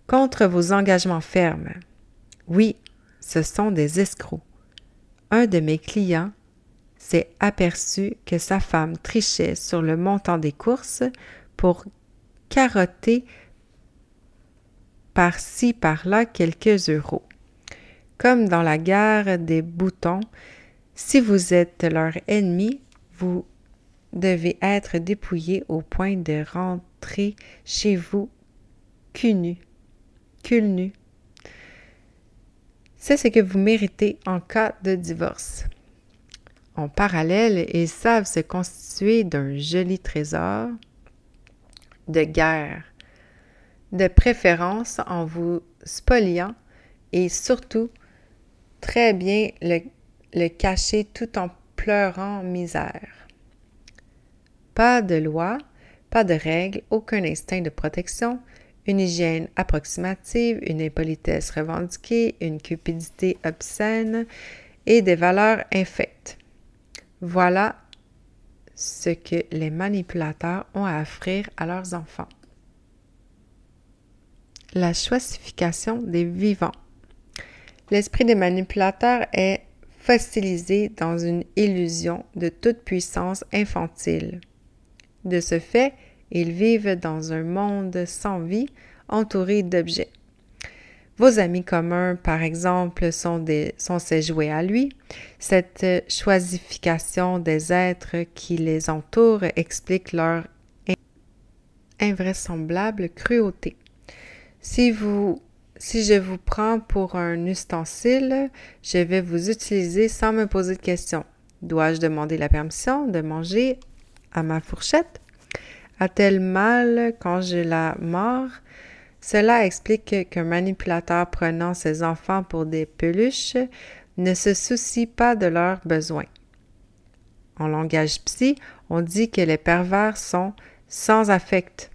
Contre vos engagements fermes. Oui, ce sont des escrocs. Un de mes clients s'est aperçu que sa femme trichait sur le montant des courses pour carotter par-ci par-là quelques euros. Comme dans la guerre des boutons, si vous êtes leur ennemi, vous devez être dépouillé au point de rentrer chez vous cul nu. Cul nu. C'est ce que vous méritez en cas de divorce. En parallèle, ils savent se constituer d'un joli trésor de guerre, de préférence en vous spoliant et surtout très bien le, le cacher tout en pleurant misère. Pas de loi, pas de règles, aucun instinct de protection, une hygiène approximative, une impolitesse revendiquée, une cupidité obscène et des valeurs infectes. Voilà ce que les manipulateurs ont à offrir à leurs enfants. La choisification des vivants. L'esprit des manipulateurs est fossilisé dans une illusion de toute puissance infantile. De ce fait, ils vivent dans un monde sans vie, entouré d'objets. Vos amis communs, par exemple, sont, des, sont ses jouets à lui. Cette choisification des êtres qui les entourent explique leur invraisemblable cruauté. Si vous si je vous prends pour un ustensile, je vais vous utiliser sans me poser de questions. Dois-je demander la permission de manger à ma fourchette? A-t-elle mal quand je la mords? Cela explique qu'un manipulateur prenant ses enfants pour des peluches ne se soucie pas de leurs besoins. En langage psy, on dit que les pervers sont sans affect,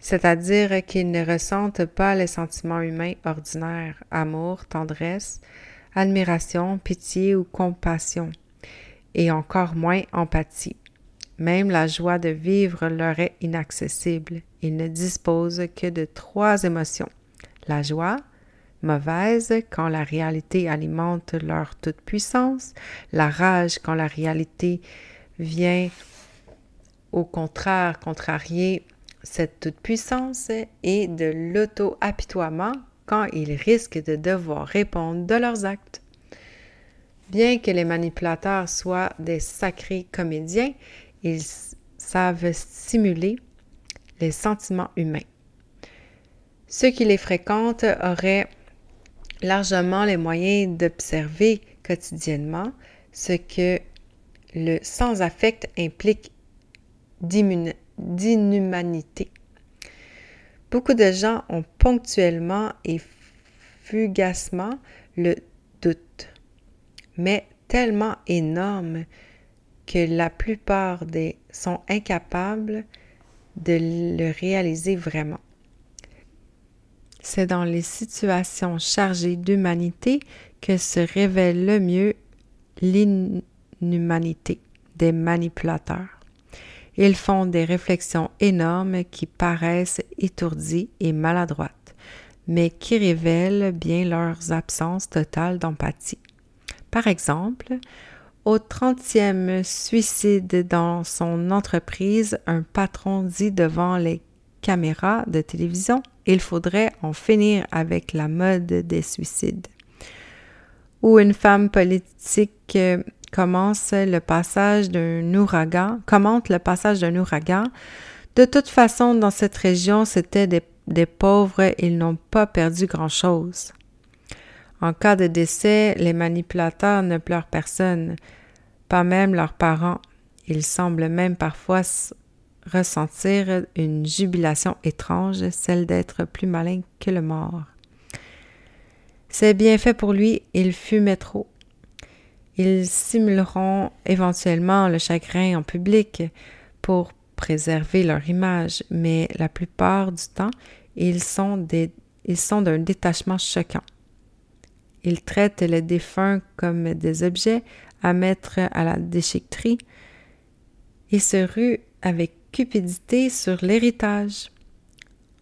c'est-à-dire qu'ils ne ressentent pas les sentiments humains ordinaires, amour, tendresse, admiration, pitié ou compassion, et encore moins empathie. Même la joie de vivre leur est inaccessible. Ils ne disposent que de trois émotions. La joie, mauvaise quand la réalité alimente leur toute-puissance, la rage quand la réalité vient au contraire contrarier cette toute-puissance et de l'auto-apitoiement quand ils risquent de devoir répondre de leurs actes. Bien que les manipulateurs soient des sacrés comédiens, ils savent stimuler les sentiments humains. Ceux qui les fréquentent auraient largement les moyens d'observer quotidiennement ce que le sans-affect implique d'inhumanité. Beaucoup de gens ont ponctuellement et fugacement le doute, mais tellement énorme que la plupart des sont incapables de le réaliser vraiment. C'est dans les situations chargées d'humanité que se révèle le mieux l'inhumanité des manipulateurs. Ils font des réflexions énormes qui paraissent étourdies et maladroites, mais qui révèlent bien leur absence totale d'empathie. Par exemple, au 30e suicide dans son entreprise, un patron dit devant les caméras de télévision Il faudrait en finir avec la mode des suicides. Ou une femme politique commence le passage d'un ouragan, commente le passage d'un ouragan. De toute façon, dans cette région, c'était des, des pauvres, ils n'ont pas perdu grand-chose. En cas de décès, les manipulateurs ne pleurent personne, pas même leurs parents. Ils semblent même parfois ressentir une jubilation étrange, celle d'être plus malin que le mort. C'est bien fait pour lui, il fumait trop. Ils simuleront éventuellement le chagrin en public pour préserver leur image, mais la plupart du temps, ils sont d'un détachement choquant. Ils traitent les défunts comme des objets à mettre à la déchiqueterie et se ruent avec cupidité sur l'héritage.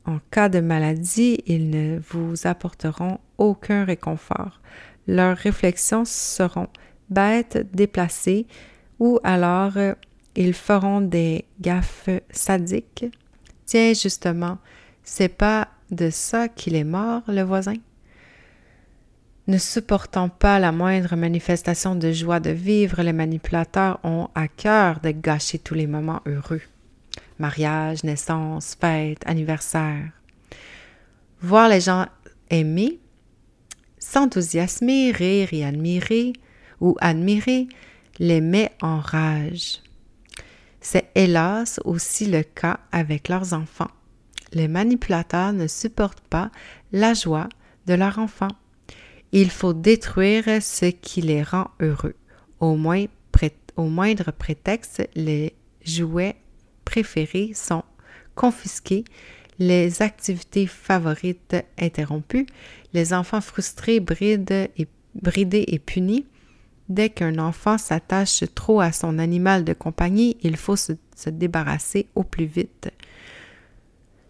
En cas de maladie, ils ne vous apporteront aucun réconfort. Leurs réflexions seront bêtes, déplacées, ou alors euh, ils feront des gaffes sadiques. Tiens, justement, c'est pas de ça qu'il est mort, le voisin? Ne supportant pas la moindre manifestation de joie de vivre, les manipulateurs ont à cœur de gâcher tous les moments heureux. Mariage, naissance, fête, anniversaire. Voir les gens aimer, s'enthousiasmer, rire et admirer, ou admirer, les met en rage. C'est hélas aussi le cas avec leurs enfants. Les manipulateurs ne supportent pas la joie de leur enfant. Il faut détruire ce qui les rend heureux. Au, moindre prétexte, les jouets préférés sont confisqués, les activités favorites interrompues, les enfants frustrés, bridés et punis. Dès qu'un enfant s'attache trop à son animal de compagnie, il faut se, se débarrasser au plus vite.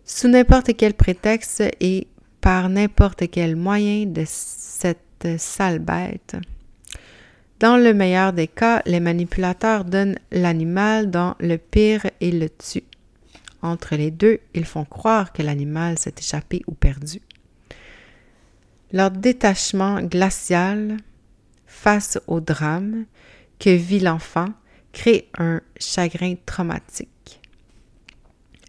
Sous n'importe quel prétexte et par n'importe quel moyen de cette sale bête. Dans le meilleur des cas, les manipulateurs donnent l'animal, dans le pire, ils le tuent. Entre les deux, ils font croire que l'animal s'est échappé ou perdu. Leur détachement glacial face au drame que vit l'enfant crée un chagrin traumatique.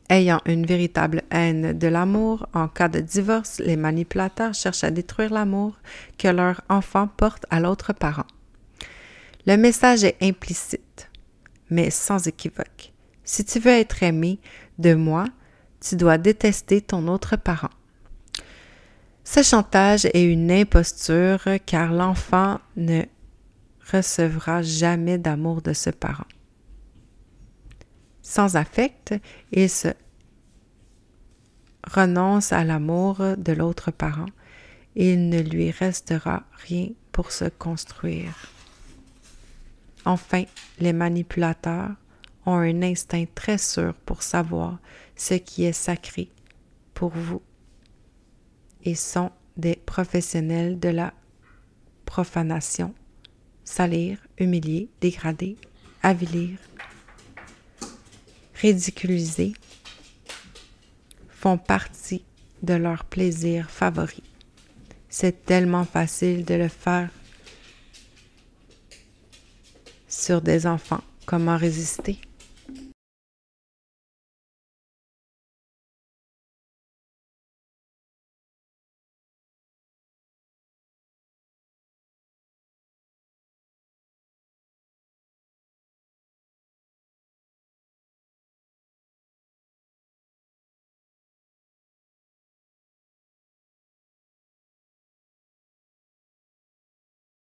Ayant une véritable haine de l'amour, en cas de divorce, les manipulateurs cherchent à détruire l'amour que leur enfant porte à l'autre parent. Le message est implicite, mais sans équivoque. Si tu veux être aimé de moi, tu dois détester ton autre parent. Ce chantage est une imposture car l'enfant ne recevra jamais d'amour de ce parent. Sans affect, il se renonce à l'amour de l'autre parent il ne lui restera rien pour se construire. Enfin, les manipulateurs ont un instinct très sûr pour savoir ce qui est sacré pour vous et sont des professionnels de la profanation, salir, humilier, dégrader, avilir, ridiculiser, font partie de leur plaisir favori. C'est tellement facile de le faire sur des enfants. Comment résister?